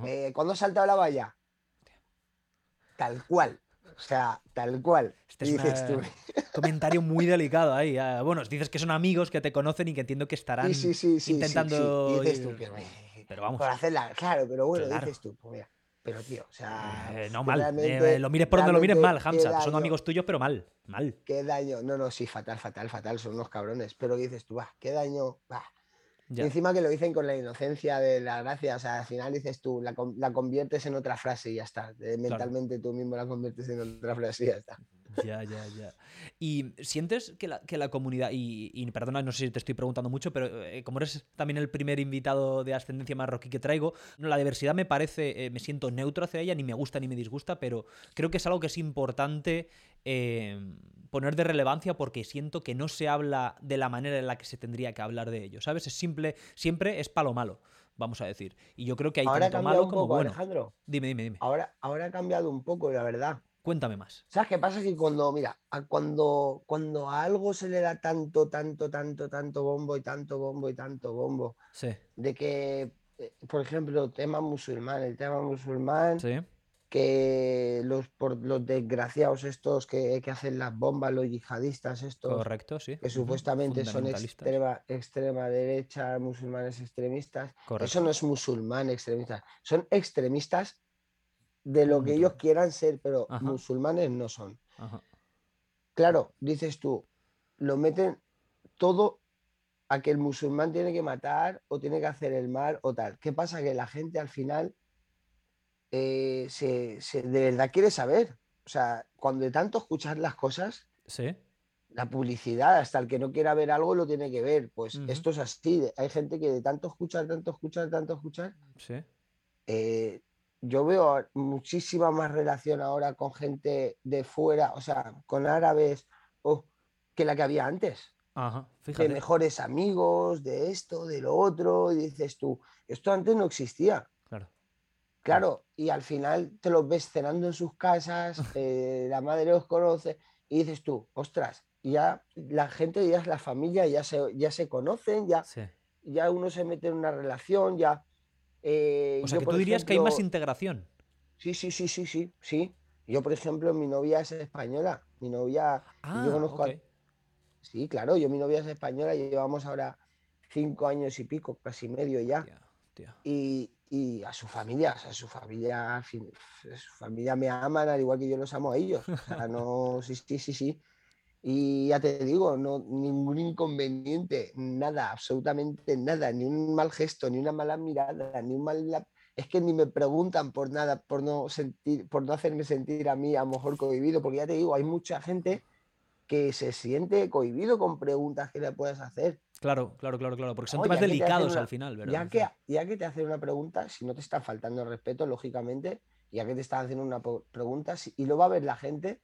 eh, ¿cuándo has saltado la valla? Tal cual. O sea, tal cual. Este dices tú. comentario muy delicado ahí. Ah, bueno, dices que son amigos que te conocen y que entiendo que estarán intentando. Dices tú, pero vamos. Por hacerla, claro, pero bueno, dices tú, pues mira. Pero tío, o sea. Eh, no, mal. Eh, lo mires por donde lo mires mal, Hamza. Son amigos tuyos, pero mal. Mal. Qué daño. No, no, sí, fatal, fatal, fatal. Son unos cabrones. Pero dices tú, va, qué daño. Va. Y encima que lo dicen con la inocencia de la gracia, o sea, al final dices tú, la, conviertes en otra frase y ya está. Mentalmente tú mismo la conviertes en otra frase y ya está. Ya, ya, ya. ¿Y sientes que la, que la comunidad, y, perdona, no sé si te estoy preguntando mucho, pero eh, como eres también el primer invitado de ascendencia marroquí que traigo, la diversidad me parece, eh, me siento neutro hacia ella, ni me gusta ni me disgusta, pero creo que es algo que es importante eh, poner de relevancia porque siento que no se habla de la manera en la que se tendría que hablar de ello, ¿sabes? Es simple, siempre es palo malo vamos a decir. Y yo creo que hay ahora tanto malo como bueno. Alejandro. Dime, dime, dime. Ahora, ahora ha cambiado un poco, la verdad. Cuéntame más. ¿Sabes qué pasa? Que cuando, mira, cuando, cuando a algo se le da tanto, tanto, tanto, tanto bombo y tanto bombo y tanto bombo, de que, eh, por ejemplo, tema musulmán, el tema musulmán, que los, por los desgraciados estos que, hacen las bombas, los yihadistas estos, Correcto, sí. que supuestamente son extrema, extrema derecha, musulmanes extremistas, eso no es musulmán extremista, son extremistas de lo que ellos quieran ser, pero musulmanes no son. Claro, dices tú, lo meten todo a que el musulmán tiene que matar o tiene que hacer el mal o tal. ¿Qué pasa? Que la gente al final eh, se, de verdad quiere saber. O sea, cuando de tanto escuchar las cosas, ¿Sí? la publicidad, hasta el que no quiera ver algo lo tiene que ver. Pues esto es así. Hay gente que de tanto escuchar, tanto escuchar, tanto escuchar, ¿Sí? Eh, yo veo muchísima más relación ahora con gente de fuera, o sea, con árabes, oh, que la que había antes. Ajá, De mejores amigos, de esto, de lo otro, y dices tú, esto antes no existía. Claro. Claro, y al final te los ves cenando en sus casas, eh, la madre los conoce, y dices tú, ostras, ya la gente, ya es la familia, ya se, ya se conocen, ya, ya uno se mete en una relación, ya eh, o sea, que tú dirías que hay más integración. Sí, sí, sí, sí, sí, sí. Yo, por ejemplo, mi novia es española. Mi novia. Ah, yo conozco Sí, claro, yo mi novia es española y llevamos ahora cinco años y pico, casi medio ya. Y, a su familia, a su familia, su familia me aman al igual que yo los amo a ellos. O sea, no, sí, sí, sí, sí. Y ya te digo, no, ningún inconveniente, nada, absolutamente nada, ni un mal gesto, ni una mala mirada, ni un mal... Es que ni me preguntan por nada, por no, sentir, por no hacerme sentir a mí a lo mejor cohibido, porque ya te digo, hay mucha gente que se siente cohibido con preguntas que le puedes hacer. Claro, claro, claro, claro, porque son temas delicados al final, ¿verdad? Ya que, ya que te hacen una pregunta, si no te está faltando el respeto, lógicamente, ya que te están haciendo una pregunta, y lo va a ver la gente,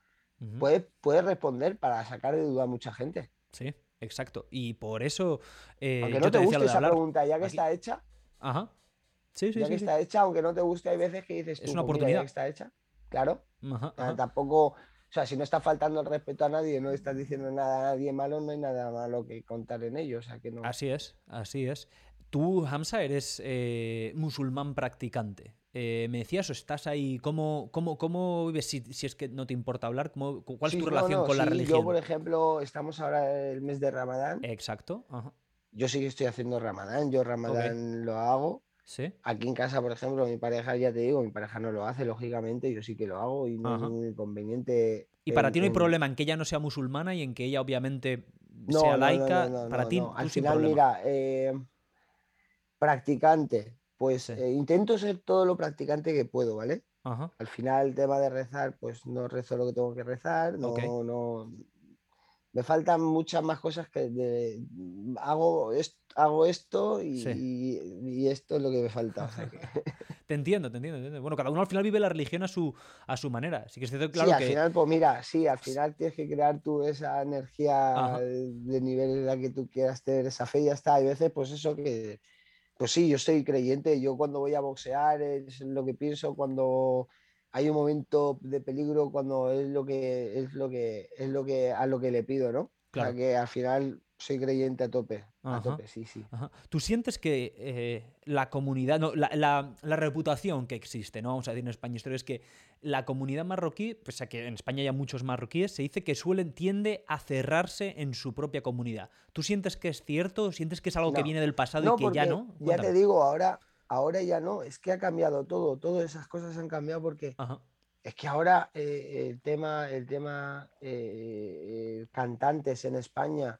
puede, responder para sacar de duda a mucha gente. Sí, exacto. Y por eso. Eh, aunque no te, guste esa pregunta, ya que está hecha. Ajá. Sí, sí, ya que está hecha, aunque no te guste, hay veces que dices. es una pues oportunidad. que está hecha. Claro. Tampoco. O sea, si no está faltando el respeto a nadie, no estás diciendo nada a nadie malo, no hay nada malo que contar en ello. O sea, que no... Así es, así es. Tú, Hamza, eres eh, musulmán practicante. Eh, me decías, o estás ahí, ¿cómo, cómo, cómo vives? Si, si, es que no te importa hablar, ¿cómo, ¿cuál es tu relación con la religión? Yo, por ejemplo, estamos ahora el mes de Ramadán. Exacto. Yo sí que estoy haciendo Ramadán, yo Ramadán lo hago. ¿Sí? Aquí en casa, por ejemplo, mi pareja, ya te digo, mi pareja no lo hace, lógicamente, yo sí que lo hago y no es muy inconveniente. ¿Y para ti no hay problema en que ella no sea musulmana y en que ella obviamente sea laica? para ti, al final, mira, eh, practicante, pues eh, intento ser todo lo practicante que puedo, ¿vale? Al final, el tema de rezar, pues no rezo lo que tengo que rezar, no, no. Me faltan muchas más cosas que hago, hago esto y, esto es lo que me falta. Te entiendo, te entiendo, te entiendo. Bueno, cada uno al final vive la religión a su, a su manera. Sí que es cierto, claro sí, que... al final, pues mira, sí, al final tienes que crear tú esa energía de nivel en la que tú quieras tener esa fe y ya está. Hay veces, pues eso que, pues sí, yo soy creyente. Yo cuando voy a boxear es lo que pienso cuando hay un momento de peligro, cuando es lo que es lo que es lo que a lo que le pido, ¿no? Claro. O sea, que al final soy creyente a tope. A tope, sí, sí. ¿Tú sientes que eh, la comunidad, no, la, la, la, reputación que existe, no vamos a decir en España, esto es que la comunidad marroquí, pese a que en España hay muchos marroquíes, se dice que suelen, tiende a cerrarse en su propia comunidad. ¿Tú sientes que es cierto? ¿Sientes que es algo no, que viene del pasado no, y que ya no? Ya te digo, ahora, ahora ya no, es que ha cambiado todo, todas esas cosas han cambiado porque Ajá. es que ahora eh, el tema, el tema eh, cantantes en España.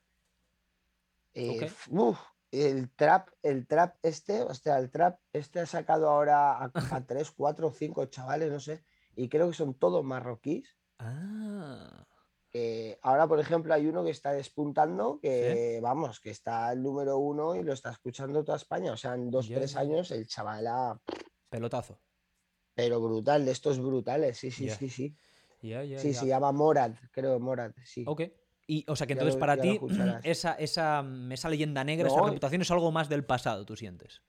Eh, uf, el trap, el trap este, o sea, el trap este ha sacado ahora a, a tres, cuatro, cinco chavales, no sé, y creo que son todos marroquíes. Ah. Eh, ahora, por ejemplo, hay uno que está despuntando, que vamos, que está el número uno y lo está escuchando toda España. O sea, en dos, Ya, tres años el chaval ha... Pelotazo. Pero brutal, de estos brutales, sí, sí, Ya. sí, sí. Sí, se llama Morad, creo, Morad, sí. Ok. Y, o sea, que entonces lo- para ti, esa, esa, esa leyenda negra, esa reputación es algo más del pasado, tú sientes.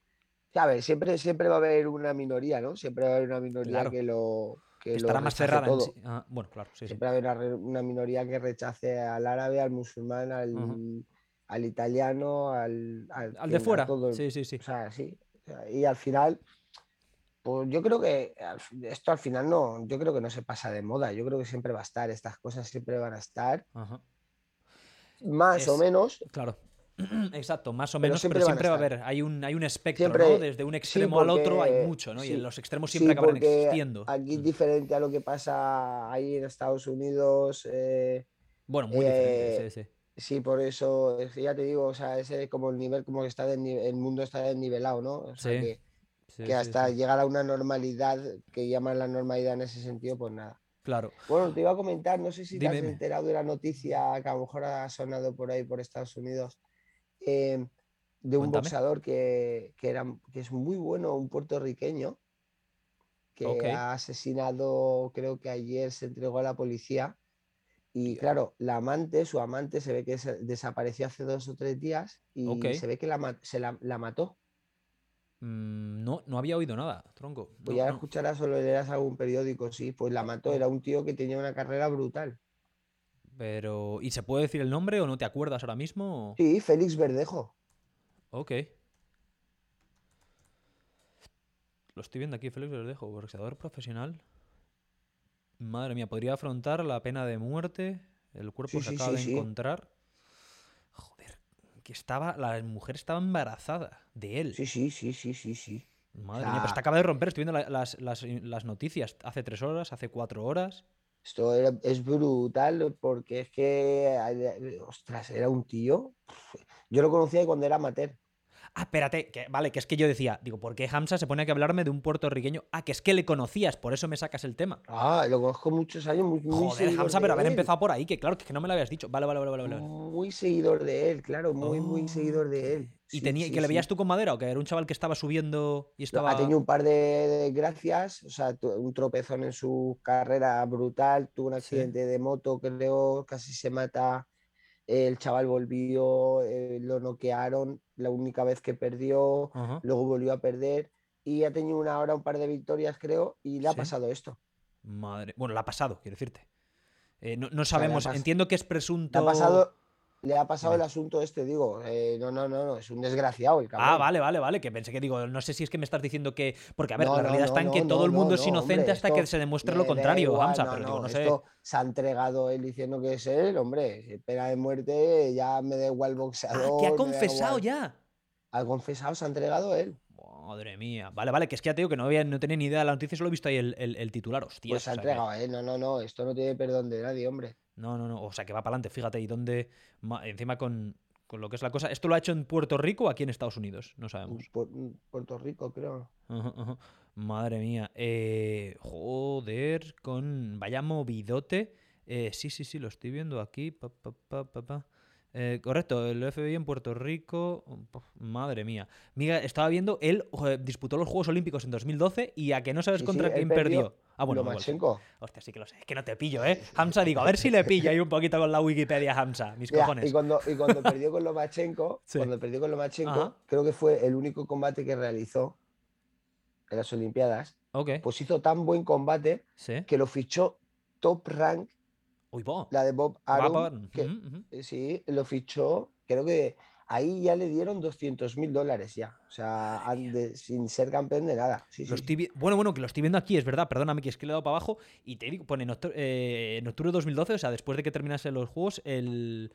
Ver, siempre, siempre va a haber una minoría, ¿no? Siempre va a haber una minoría Claro. que lo que Que lo estará más cerrada en sí. Ah, bueno, claro, sí, sí. Siempre va a haber una, minoría que rechace al árabe, al musulmán, al, al italiano, al, al, Al de fuera. todo Sí, sí, sí. O sea, sí. Y al final, pues yo creo que esto al final no, yo creo que no se pasa de moda. Yo creo que siempre va a estar, estas cosas siempre van a estar, Ajá. Más o Es- menos. Claro. Exacto, más o menos, siempre pero siempre va a haber, hay un, hay un espectro, Siempre- ¿no? Desde un extremo al otro hay mucho, ¿no? Y sí, en los extremos sí, siempre acaban porque existiendo. Aquí Mm. diferente a lo que pasa ahí en Estados Unidos. eh, Bueno, muy diferente, eh, sí, sí. Sí, por eso, es ya te digo, o sea, ese como el nivel, como que está el mundo está desnivelado, ¿no? O sea, Sí, que, Sí, que sí, hasta sí. llegar a una normalidad, que llaman la normalidad en ese sentido, pues nada. Claro. Bueno, te iba a comentar, no sé si te has enterado de la noticia que a lo mejor ha sonado por ahí, por Estados Unidos, eh, de un Cuéntame. boxeador que, que era, que es muy bueno, un puertorriqueño, que ha asesinado, creo que ayer se entregó a la policía. Y claro, la amante, su amante, se ve que se desapareció hace dos o tres días y se ve que la, se la, la mató. Mm, no, no había oído nada, tronco. Pues No, ya no. escucharás o leerás algún periódico, sí, pues la mató. Era un tío que tenía una carrera brutal. Pero. ¿Y se puede decir el nombre o no te acuerdas ahora mismo? o- Sí, Félix Verdejo. Ok. Lo estoy viendo aquí, Félix Verdejo, boxeador profesional. Madre mía, podría afrontar la pena de muerte. El cuerpo Sí, se sí, acaba sí, de encontrar. Que estaba. La mujer estaba embarazada de él. Sí, sí, sí, sí, sí, sí. Madre sea- mía, pero está acaba de romper. Estoy viendo la- las, las- las noticias hace tres horas, hace cuatro horas. Esto era- es brutal porque es que, ostras, era un tío. Yo lo conocía cuando era amateur. Ah, espérate, que, vale, que es que yo decía, digo, ¿por qué Hamza se pone aquí a hablarme de un puertorriqueño? Ah, que es que le conocías, por eso me sacas el tema. Ah, lo conozco muchos años, muy, muy Joder, Hamza, pero haber él. empezado por ahí, que claro, que no me lo habías dicho. Vale, vale, vale, vale. vale. Muy seguidor de él, claro, muy, muy seguidor de él. ¿Y Sí, tenía, sí, que le veías tú con madera o que era un chaval que estaba subiendo y estaba. Ha tenido un par de desgracias, o sea, un tropezón en su carrera brutal, tuvo un accidente de moto, creo, casi se mata, el chaval volvió, eh, lo noquearon la única vez que perdió, Ajá. luego volvió a perder y ha tenido una hora un par de victorias, creo, y le ha Sí. pasado esto. Madre. Bueno, la ha pasado, quiero decirte. Eh, no, no le sabemos, entiendo que es Le presunto. ha pasado, le ha pasado el asunto este, digo, eh, no, no, no, no, es un desgraciado el Ah, vale, vale, vale, que pensé que digo, no sé si es que me estás diciendo que. Porque, a ver, No, la no, realidad está en que todo el mundo es inocente hombre, hasta que se demuestre lo contrario, igual, Hamza, pero digo, no, sé. esto se ha entregado él diciendo que es él, hombre, pena de muerte, ya me da igual Ah, boxeador. que ha confesado ya. Ha confesado, se ha entregado él. Madre mía. Vale, vale, que es que ya te digo que no, había, no tenía ni idea de la noticia, solo he visto ahí el, el- el titular. Hostia. Pues se ha entregado él, no, no, no, esto no tiene perdón de nadie, hombre. No, no, no. O sea, que va para adelante, fíjate. Y dónde. ma- Encima con, con lo que es la cosa. ¿Esto lo ha hecho en Puerto Rico o aquí en Estados Unidos? No sabemos. Pu- Puerto Rico, creo. Ajá, ajá. Madre mía. Eh, joder, con. Vaya movidote. Eh, sí, sí, sí, lo estoy viendo aquí. Pa, pa, pa, pa, pa. Eh, correcto, el FBI en Puerto Rico. Madre mía. Mira, estaba viendo, él disputó los Juegos Olímpicos en 2012 y a que no sabes contra quién perdió. Ah, bueno, Lomachenko. Hostia, sí que lo sé. Es que no te pillo, ¿eh? Hamza, digo, a ver si le pillo ahí un poquito con la Wikipedia Hamza, mis cojones. Y cuando, y cuando perdió con Lomachenko, cuando perdió con Lomachenko, creo que fue el único combate que realizó en las Olimpiadas. Okay. Pues hizo tan buen combate que lo fichó top rank la de Bob Aaron, que, eh, sí, lo fichó, creo que ahí ya le dieron 200 mil dólares ya, o sea, sin ser campeón de nada. bueno, bueno, que lo estoy viendo aquí, es verdad, perdóname que es que le he dado para abajo y te digo, pone en, eh, en octubre de 2012, o sea, después de que terminasen los juegos, el,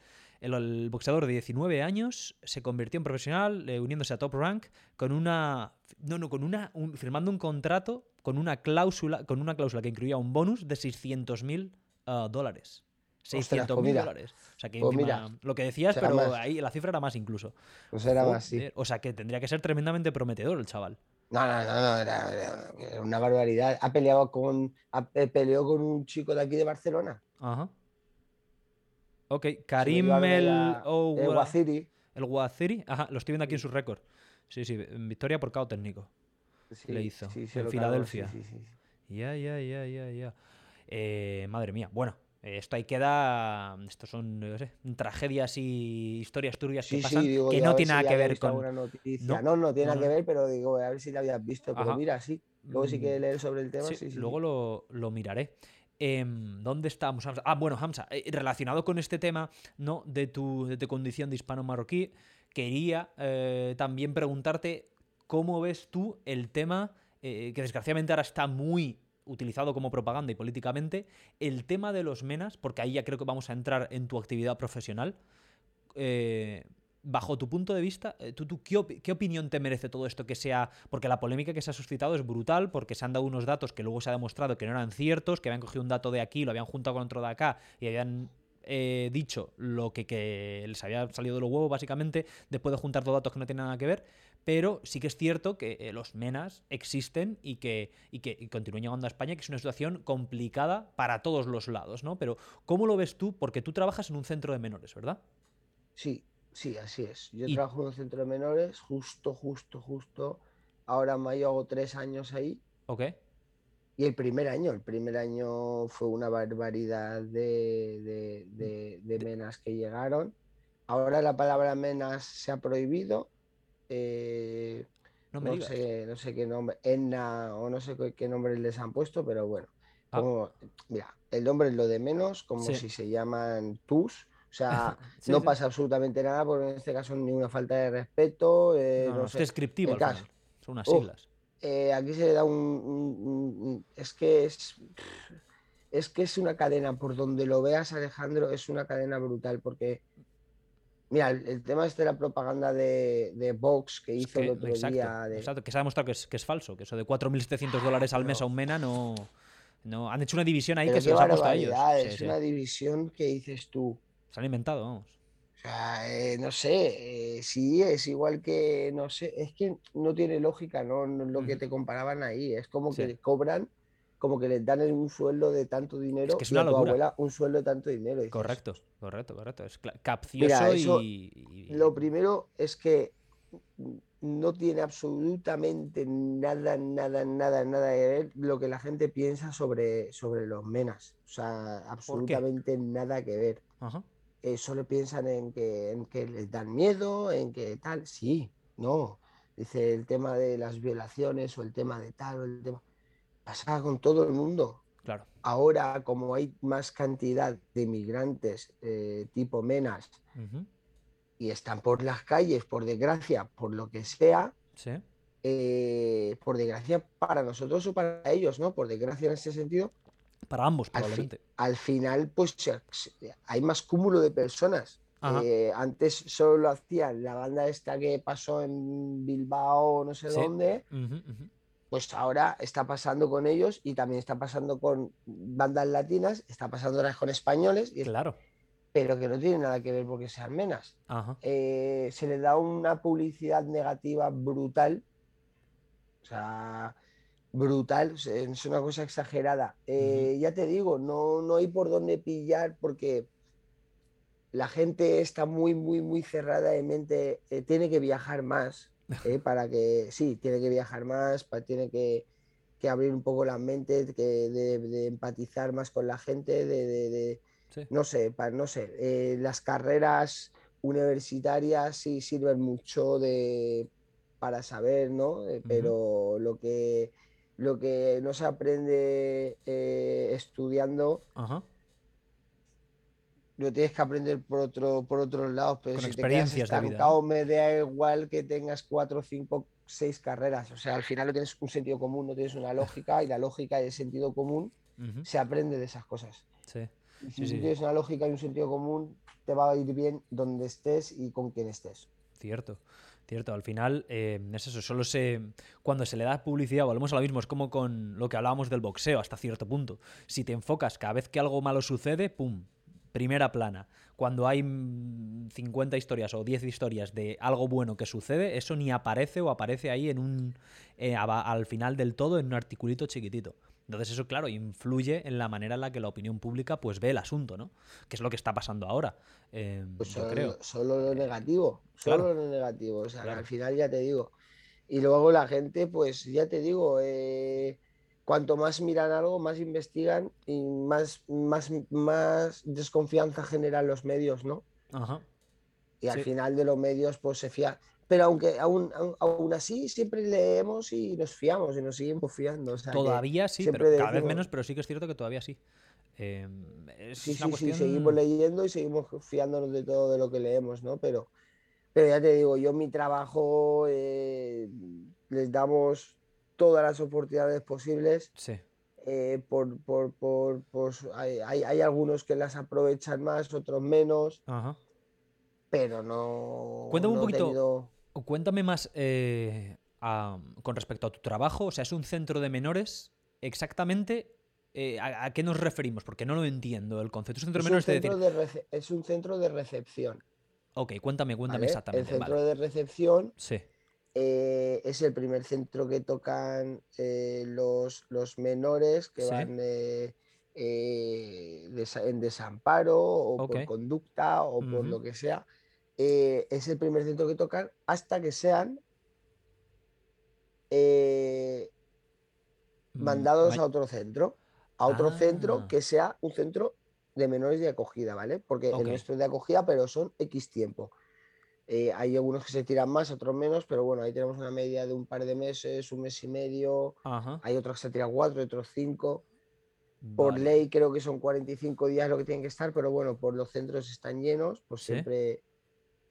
boxeador de 19 años se convirtió en profesional, eh, uniéndose a Top Rank con una, no, no, con una, firmando un contrato con una cláusula, con una cláusula que incluía un bonus de 600 mil dólares. 600 pues mil dólares. O sea que pues lo que decías, pero ahí la cifra era más incluso. Pues era más, sí. O sea que tendría que ser tremendamente prometedor el chaval. No, no, no, no era, una barbaridad. Ha peleado con, ha, eh, peleó con un chico de aquí de Barcelona. Ajá. Ok, Karim el, el Guaciri. El Guaciri, ajá, lo estoy viendo aquí en su récord. Sí, sí, victoria por cao técnico. Le hizo en Filadelfia. Ya, ya, ya, ya, ya. Eh, madre mía. Bueno, esto ahí queda. Estos son tragedias y historias turbias que pasan que no tiene nada que ver con. ¿No? ¿No? tiene nada que ver, pero digo, a ver si la habías visto. Pero mira, sí. Luego sí que mm, leer sobre el tema. Sí, luego lo, lo miraré. Em, ¿Dónde estamos? Ah, bueno, Hamza, eh, relacionado con este tema ¿no? de, tu, de tu condición de hispano-marroquí, quería eh, también preguntarte cómo ves tú el tema que desgraciadamente ahora está muy utilizado como propaganda y políticamente, el tema de los menas, porque ahí ya creo que vamos a entrar en tu actividad profesional. Eh, bajo tu punto de vista, eh, ¿tú, tú qué, opinión te merece todo esto que sea? Porque la polémica que se ha suscitado es brutal, porque se han dado unos datos que luego se ha demostrado que no eran ciertos, que habían cogido un dato de aquí, lo habían juntado con otro de acá y habían eh, dicho lo que, que, les había salido de los huevos, básicamente, después de juntar dos datos que no tienen nada que ver pero sí que es cierto que eh, los menas existen y que, y que continúan llegando a España, que es una situación complicada para todos los lados, ¿no? Pero, ¿cómo lo ves tú? Porque tú trabajas en un centro de menores, ¿verdad? Sí, sí, así es. Yo trabajo en un centro de menores, justo, justo, justo. Ahora en mayo hago tres años ahí. Ok. Y el primer año, el primer año fue una barbaridad de, de menas que llegaron. Ahora la palabra menas se ha prohibido eh, no, sé, no sé qué nombre, Enna o no sé qué nombre les han puesto, pero bueno. Ah. mira, el nombre es lo de menos, como si se llaman tus. O sea, no pasa absolutamente nada, porque en este caso ni una falta de respeto. Eh, no, es descriptivo, son unas siglas. Eh, aquí se le da un, Es que es. Es que es una cadena, por donde lo veas, Alejandro, es una cadena brutal, porque Mira, el, tema este de la propaganda de, de Vox que hizo el otro día. Exacto, que se ha demostrado que es, que es falso, que eso de 4.700 dólares al mes a un mena no, no. Han hecho una división ahí que se los ha puesto a ellos. Es una división que dices tú. Se han inventado, vamos. O sea, eh, no sé, eh, sí, es igual que, no sé, es que no tiene lógica, ¿no? lo que te comparaban ahí, es como que cobran como que les dan un sueldo de tanto dinero es una y a tu abuela un sueldo de tanto dinero. correcto, correcto, correcto. Es capcioso y, Lo primero es que no tiene absolutamente nada, nada, nada, nada que ver lo que la gente piensa sobre, sobre los menas. O sea, absolutamente nada que ver. Eh, solo piensan en que, en que les dan miedo, en que tal. Sí, no. Dice el tema de las violaciones o el tema de tal o el tema Pasa con todo el mundo. Claro. Ahora, como hay más cantidad de migrantes eh, tipo menas y están por las calles, por desgracia, por lo que sea, eh, por desgracia para nosotros o para ellos, ¿no? Por desgracia en ese sentido. Para ambos, probablemente. Al, final, pues hay más cúmulo de personas. Eh, antes solo lo hacían la banda esta que pasó en Bilbao, no sé dónde pues ahora está pasando con ellos y también está pasando con bandas latinas, está pasando ahora con españoles. Y claro. Pero que no tiene nada que ver porque sean menas. Eh, se le da una publicidad negativa brutal. O sea, brutal, es una cosa exagerada. Eh, ya te digo, no, no hay por dónde pillar porque la gente está muy, muy, muy cerrada de mente, eh, tiene que viajar más, eh, para que, sí, tiene que viajar más, tiene que, abrir un poco la mente, que de, empatizar más con la gente, de, no sé, para, no sé, eh, las carreras universitarias sí sirven mucho de, para saber, ¿no? Pero lo que lo que no se aprende estudiando lo tienes que aprender por otro por otros lados, pero Con si experiencias te quedas me da igual que tengas cuatro, cinco, seis carreras. O sea, al final no tienes un sentido común, no tienes una lógica, y la lógica y el sentido común se aprende de esas cosas. Sí. si tienes una lógica y un sentido común, te va a ir bien donde estés y con quien estés. Cierto. Cierto, al final eh, es eso, solo se. Cuando se le da publicidad, volvemos a lo mismo, es como con lo que hablábamos del boxeo hasta cierto punto. Si te enfocas cada vez que algo malo sucede, ¡pum! Primera plana, cuando hay 50 historias o 10 historias de algo bueno que sucede, eso ni aparece o aparece ahí en un eh, al final del todo en un articulito chiquitito. Entonces eso, claro, influye en la manera en la que la opinión pública pues ve el asunto, ¿no? Que es lo que está pasando ahora. Eh, pues solo, creo. solo lo negativo, solo lo negativo. O sea, al final ya te digo. Y luego la gente, pues ya te digo, eh, cuanto más miran algo, más investigan y más, más, más desconfianza generan los medios, ¿no? Ajá. Y al final de los medios, pues se fía. Pero aunque aún, aún así siempre leemos y nos fiamos y nos seguimos fiando. todavía sí, pero cada vez menos, pero sí que es cierto que todavía sí. Em, sí, sí, sí, seguimos leyendo y seguimos fiándonos de todo de lo que leemos, ¿no? Pero, pero ya te digo, yo mi trabajo eh, les damos todas las oportunidades posibles. Sí. Eh, por, por, por, hay, hay, algunos que las aprovechan más, otros menos. Ajá. Pero no. Cuéntame un poquito. Cuéntame más eh, con respecto a tu trabajo. O sea, es un centro de menores. Exactamente. Eh, ¿a, qué nos referimos? Porque no lo entiendo el concepto. Es un centro, de, menores es un centro de recepción. Ok, cuéntame, cuéntame exactamente. El centro de recepción sí. Eh, es el primer centro que tocan eh, los, los, menores que van eh, en desamparo o por conducta o por lo que sea. es el primer centro que tocan hasta que sean mm, mandados a otro centro. A otro centro ah. que sea un centro de menores de acogida, ¿vale? Porque el nuestro es de acogida, pero son X tiempo. Eh, hay algunos que se tiran más, otros menos, pero bueno, ahí tenemos una media de un par de meses, un mes y medio. Hay otros que se tiran cuatro, otros cinco. Por ley creo que son 45 días lo que tienen que estar, pero bueno, por los centros están llenos, pues siempre,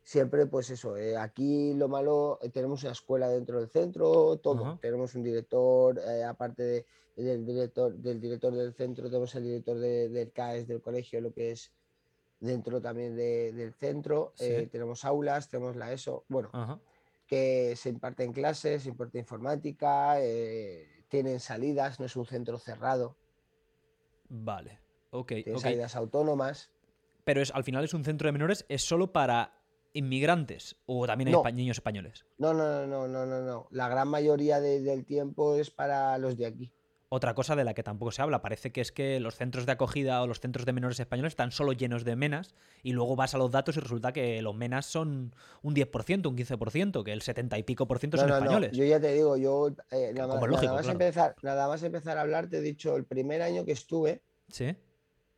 siempre pues eso. Eh, aquí lo malo, eh, tenemos una escuela dentro del centro, todo. Tenemos un director, aparte del, director, del director del centro, tenemos el director del CAES del colegio, lo que es dentro también del centro. Eh, tenemos aulas, tenemos la ESO, bueno, que se imparten clases, se imparte informática, eh, tienen salidas, no es un centro cerrado. Vale, ok. Tiene salidas autónomas. Pero es, al final es un centro de menores, ¿es solo para inmigrantes o también hay niños españoles? No, no, no, no, no, no. La gran mayoría del tiempo es para los de aquí. Otra cosa de la que tampoco se habla, parece que es que los centros de acogida o los centros de menores españoles están solo llenos de menas y luego vas a los datos y resulta que los menas son un 10%, un 15%, que el 70 y pico por ciento son españoles. Yo ya te digo, yo eh, nada, más, empezar, nada más empezar a hablar, te he dicho, el primer año que estuve, ¿Sí?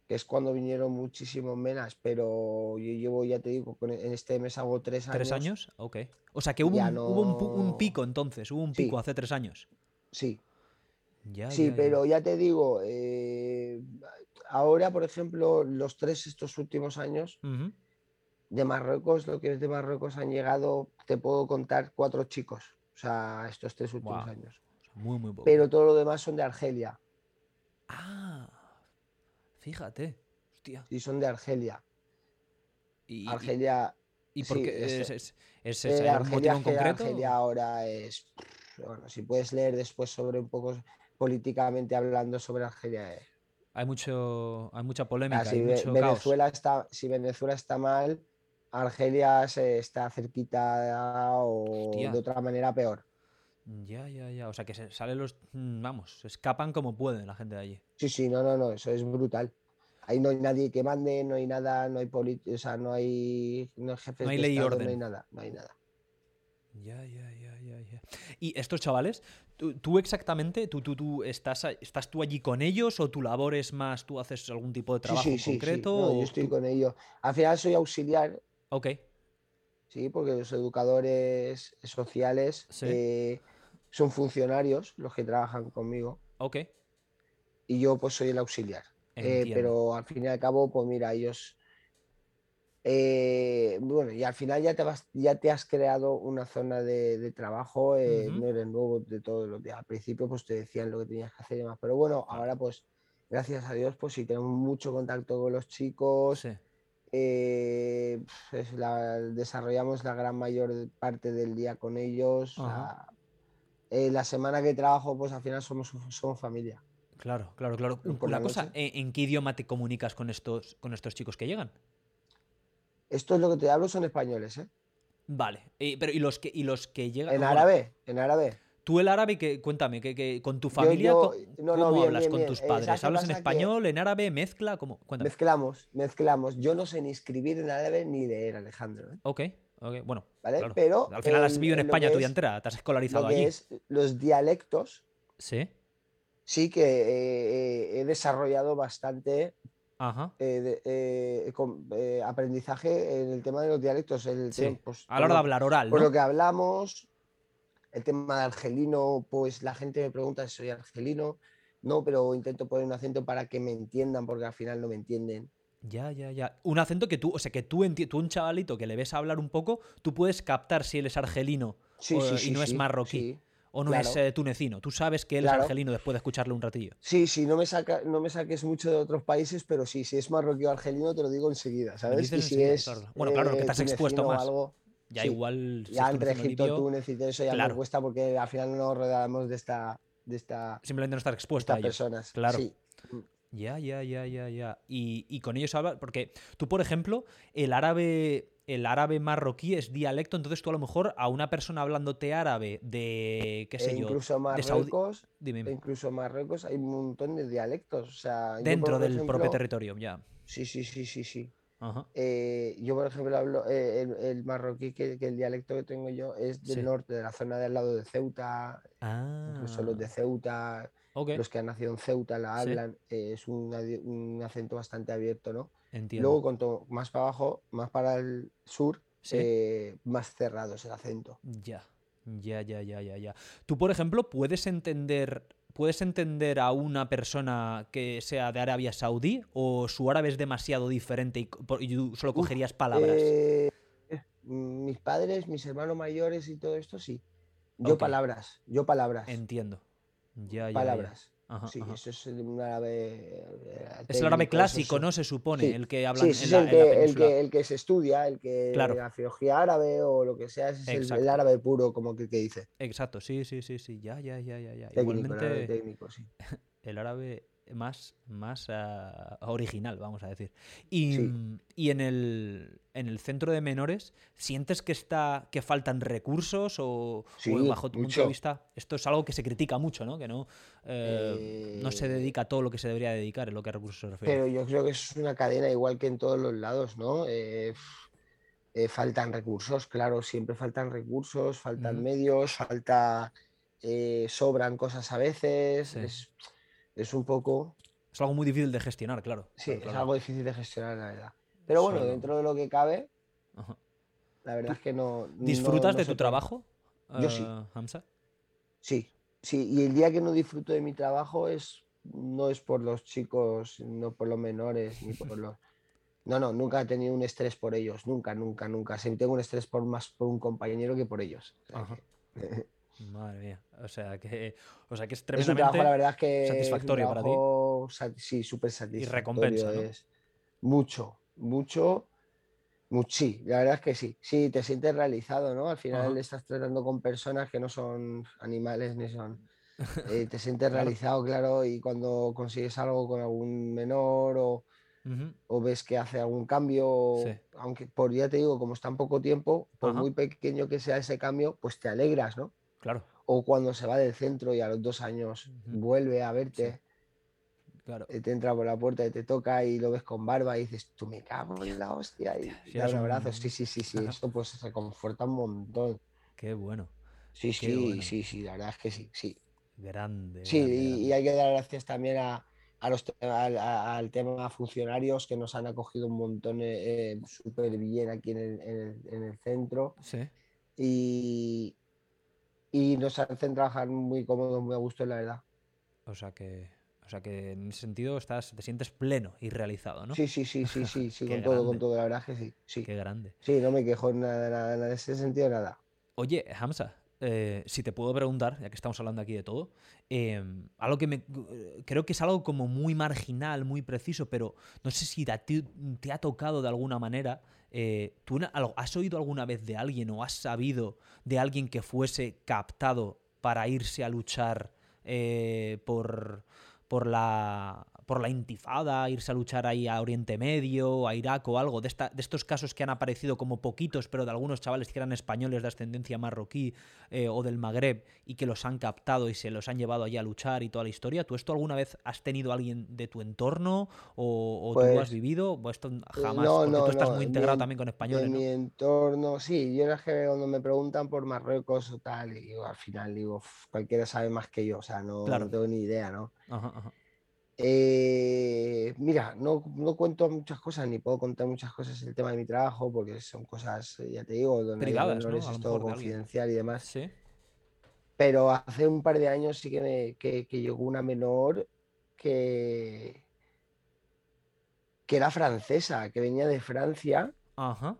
que es cuando vinieron muchísimos menas, pero yo llevo, ya te digo, en este mes hago tres años. ¿Tres años? Ok. O sea que hubo, un, pico entonces, hubo un pico hace tres años. Sí, sí, pero ya te digo, eh, ahora, por ejemplo, los tres estos últimos años de Marruecos, lo que es de Marruecos, han llegado, te puedo contar, cuatro chicos. O sea, estos tres últimos años. Muy, muy Pero todo lo demás son de Argelia. Ah, fíjate. Hostia. Sí, son de Argelia. Y, Argelia. ¿Y por qué? ¿Es, es, es, es eh, Argelia, en concreto? Argelia ahora es. Bueno, si puedes leer después sobre un poco políticamente hablando sobre Argelia. Eh. Hay, mucho, hay mucha polémica. si, Venezuela Está, si Venezuela está mal, Argelia se está cerquita o de otra manera peor. Ya, ya, ya. O sea que se salen los. Mm, vamos, se escapan como pueden la gente de allí. Sí, sí, no, no, no. Eso es brutal. ahí no hay nadie que mande, no hay nada, no hay o sea, no hay, no hay jefes no hay ley orden. no hay nada, no hay nada. Ya, ya, ya, Y estos chavales, tú, exactamente, tú, tú, tú estás, estás tú allí con ellos o tu labor es más, tú haces algún tipo de trabajo concreto? yo estoy con ellos. Al final soy auxiliar. Ok. Sí, porque los educadores sociales eh, son funcionarios los que trabajan conmigo. Ok. Y yo pues soy el auxiliar. Eh, pero al fin y al cabo, pues mira, ellos eh, bueno, y al final ya te, vas, ya te has creado una zona de, trabajo, eh, no eres nuevo de todos los días. Al principio pues te decían lo que tenías que hacer y demás, pero bueno, ahora pues gracias a Dios pues sí tenemos mucho contacto con los chicos, eh, desarrollamos la gran mayor parte del día con ellos. La, semana que trabajo pues al final somos, somos familia. Claro, claro, claro. Una cosa, ¿en qué idioma te comunicas con estos, con estos chicos que llegan? Esto es lo que te hablo, son españoles, ¿eh? Vale. pero ¿y los que, y los que llegan? En árabe, en árabe. Tú el árabe, que, cuéntame, que, con tu familia, ¿cómo hablas con tus padres? ¿Hablas en español, en árabe, mezcla? ¿Cómo? Mezclamos, mezclamos. Yo no sé ni escribir en árabe ni leer, Alejandro. ¿eh? Ok, ok, bueno. ¿Vale? Pero. Al final has vivido en España tu día entera, te has escolarizado lo allí. Es los dialectos. Sí. Sí que eh, eh, he desarrollado bastante eh, eh, eh, aprendizaje en el tema de los dialectos. El pues, a la hora de hablar oral. Por lo que hablamos, el tema de argelino, pues la gente me pregunta si soy argelino. No, pero intento poner un acento para que me entiendan, porque al final no me entienden. Ya, ya, ya. Un acento que tú, o sea, que tú, tú un chavalito que le ves hablar un poco, tú puedes captar si él es argelino y no es marroquí o no es eh, tunecino. Tú sabes que él es argelino después de escucharle un ratillo. Sí, sí, no me, saca, no me saques mucho de otros países, pero sí, si es marroquí o argelino te lo digo enseguida, ¿sabes? si es, Bueno, claro, que estás expuesto más. ya igual. ya entre Egipto, Túnez y eso ya me cuesta porque al final no nos rodeamos de esta, de esta. Simplemente no estar expuesto a ellos. personas. Claro. Ya, ya, ya, ya, ya. Y, y con ellos hablas, porque tú, por ejemplo, el árabe el árabe marroquí es dialecto, entonces tú a lo mejor a una persona hablándote árabe de, qué sé e yo, incluso Marruecos, Dime. incluso Marruecos hay un montón de dialectos, o sea, dentro del propio territorio, ya. Sí, sí, sí, sí, sí. Eh, yo, por ejemplo, hablo eh, el, marroquí, que, el dialecto que tengo yo es del norte, de la zona del lado de Ceuta, incluso los de ah. Ceuta, los que han nacido en Ceuta la hablan, eh, es un, un acento bastante abierto, ¿no? Luego, cuanto más para abajo, más para el sur, eh, más cerrado es el acento. Ya, ya, ya, ya, ya, ya. Tú, por ejemplo, puedes entender. ¿Puedes entender a una persona que sea de Arabia Saudí o su árabe es demasiado diferente y, tú solo cogerías palabras? Eh, mis padres, mis hermanos mayores y todo esto, sí. Yo palabras, yo palabras. Entiendo. Ya, ya, palabras sí, eso es un árabe. es el árabe clásico, ¿no? Se supone, el que habla sí, es el, que, el, que, el, que, se estudia, el que la filología árabe o lo que sea, es el, árabe puro, como que, que, dice. Exacto, sí, sí, sí, sí, ya, ya, ya, ya. Técnico, Igualmente, técnico, sí. El árabe más, más ah, original, vamos a decir. Y, y en, el, en, el, centro de menores, ¿sientes que está que faltan recursos o, bajo tu punto de vista? Esto es algo que se critica mucho, ¿no? Que no, eh, no se eh, dedica a todo lo que se debería dedicar en lo que a recursos se refiere. Pero yo creo que es una cadena igual que en todos los lados, ¿no? Eh, faltan recursos, claro, siempre faltan recursos, faltan medios, falta... sobran cosas a veces. Es, es un poco... Es algo muy difícil de gestionar, claro. Sí, es algo difícil de gestionar, la verdad. Pero bueno, dentro de lo que cabe, la verdad es que no... ¿Disfrutas de tu trabajo? Yo sí. Eh, Hamza? Sí, sí. Y el día que no disfruto de mi trabajo es no es por los chicos, no por los menores, ni por los... No, no, nunca he tenido un estrés por ellos, nunca, nunca, nunca. Siempre tengo un estrés por más por un compañero que por ellos. Madre mía. O sea que, o sea que es tremendamente la verdad es que satisfactorio para ti. Sí, súper satisfactorio. Y recompensa. Es mucho, mucho, mucho. la verdad es que sí. Sí, te sientes realizado, ¿no? Al final estás tratando con personas que no son animales ni son. Eh, te sientes realizado, claro, y cuando consigues algo con algún menor o, o ves que hace algún cambio, aunque por ya te digo, como está en poco tiempo, por muy pequeño que sea ese cambio, pues te alegras, ¿no? Claro. O cuando se va del centro y a los dos años vuelve a verte. Claro. eh, te entra por la puerta y te toca y lo ves con barba y dices, tú me cago en la hostia. Y Sí, das un abrazo. Sí, sí, sí, sí. Eso pues se conforta un montón. Qué bueno. Sí, Qué sí, bueno. sí, sí, la verdad es que sí, sí. Grande. Sí, grande, y, hay que dar gracias también a, a los, al tema funcionarios que nos han acogido un montón eh, eh, súper bien aquí en el, en el- en el centro Sí. y, y nos hacen trabajar muy cómodos, muy a gusto, la verdad. O sea que. O sea que en ese sentido estás, te sientes pleno y realizado, ¿no? Sí, sí, sí, sí, sí, sí, con todo, con todo, la verdad es que sí, sí. Qué grande. Sí, no me quejo nada, nada, nada, en ese sentido, nada. Oye, Hamza, eh, si te puedo preguntar, ya que estamos hablando aquí de todo, eh, algo que me creo que es algo como muy marginal, muy preciso, pero no sé si te ha tocado de alguna manera. Eh, ¿Tú has oído alguna vez de alguien o has sabido de alguien que fuese captado para irse a luchar eh, por, por la por la intifada, irse a luchar ahí a Oriente Medio, a Irak o algo, de, esta- de estos casos que han aparecido como poquitos, pero de algunos chavales que eran españoles de ascendencia marroquí eh, o del Magreb y que los han captado y se los han llevado allí a luchar y toda la historia. ¿Tú esto alguna vez has tenido alguien de tu entorno o, o tú lo has Pues, vivido? ¿O esto jamás? no, porque no, tú estás no, muy en integrado en- también con españoles, ¿no? mi entorno, sí, yo es que cuando me preguntan por Marruecos o tal, y digo, al final digo, "Uf, cualquiera sabe más que yo, o sea, no, Claro. tengo ni idea, ¿no? Ajá, ajá. Eh, mira, no, no cuento muchas cosas, ni puedo contar muchas cosas el tema de mi trabajo, porque son cosas, eh, ya te digo, donde Privadas, es todo confidencial y demás. Sí. Pero hace un par de años sí que, me, que, que llegó una menor que, que era francesa, que venía de Francia Ajá.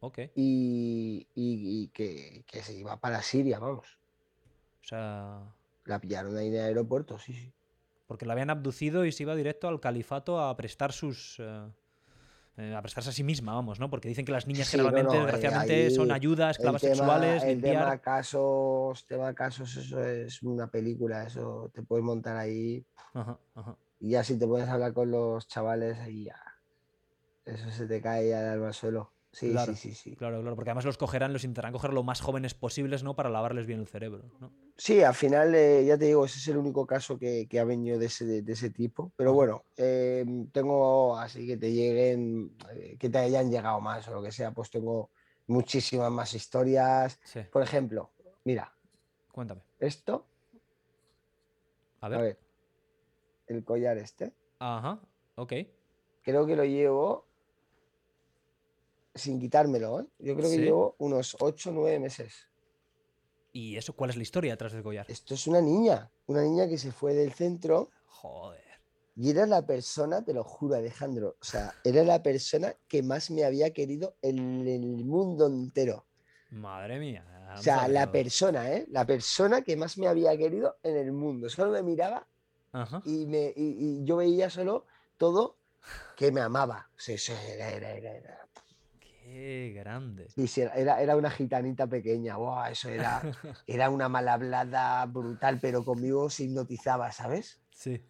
Ok. y, y- y que, que se iba para Siria, vamos. O sea, La pillaron ahí en el aeropuerto, sí, sí. Porque la habían abducido y se iba directo al califato a prestar sus. eh, a prestarse a sí misma, vamos, ¿no? Porque dicen que las niñas Sí, generalmente, no, eh, desgraciadamente, son ayudas, esclavas tema, sexuales, el tema limpiar. casos, tema casos, eso es una película, eso te puedes montar ahí Ajá, ajá. y ya si te puedes hablar con los chavales ahí ya, eso se te cae ya al suelo. Sí, Claro, sí, sí, sí. Claro, claro, porque además los cogerán, los intentarán coger lo más jóvenes posibles, ¿no? Para lavarles bien el cerebro, ¿no? Sí, al final, eh, ya te digo, ese es el único caso que, que ha venido de ese, de ese tipo. Pero bueno, eh, tengo así que te lleguen, eh, que te hayan llegado más o lo que sea, pues tengo muchísimas más historias. Sí, Por ejemplo, mira, cuéntame. esto, A a ver. ver, el collar este, Ajá, ok. creo que lo llevo sin quitármelo, ¿eh? Yo creo que ¿Sí? llevo unos 8 o 9 meses. ¿Y eso cuál es la historia detrás del collar? Esto es una niña, una niña que se fue del centro Joder. Y era la persona, te lo juro, Alejandro, o sea, era la persona que más me había querido en el mundo entero. Madre mía. O sea, la persona, ¿eh? La persona que más me había querido en el mundo. Solo me miraba Ajá. y, me, y, y yo veía solo todo que me amaba. O sea, era, era, era, era- Qué grande. sí, sí, era, era una gitanita pequeña. Buah, eso era, era una mal hablada brutal, pero conmigo se hipnotizaba, ¿sabes? Sí.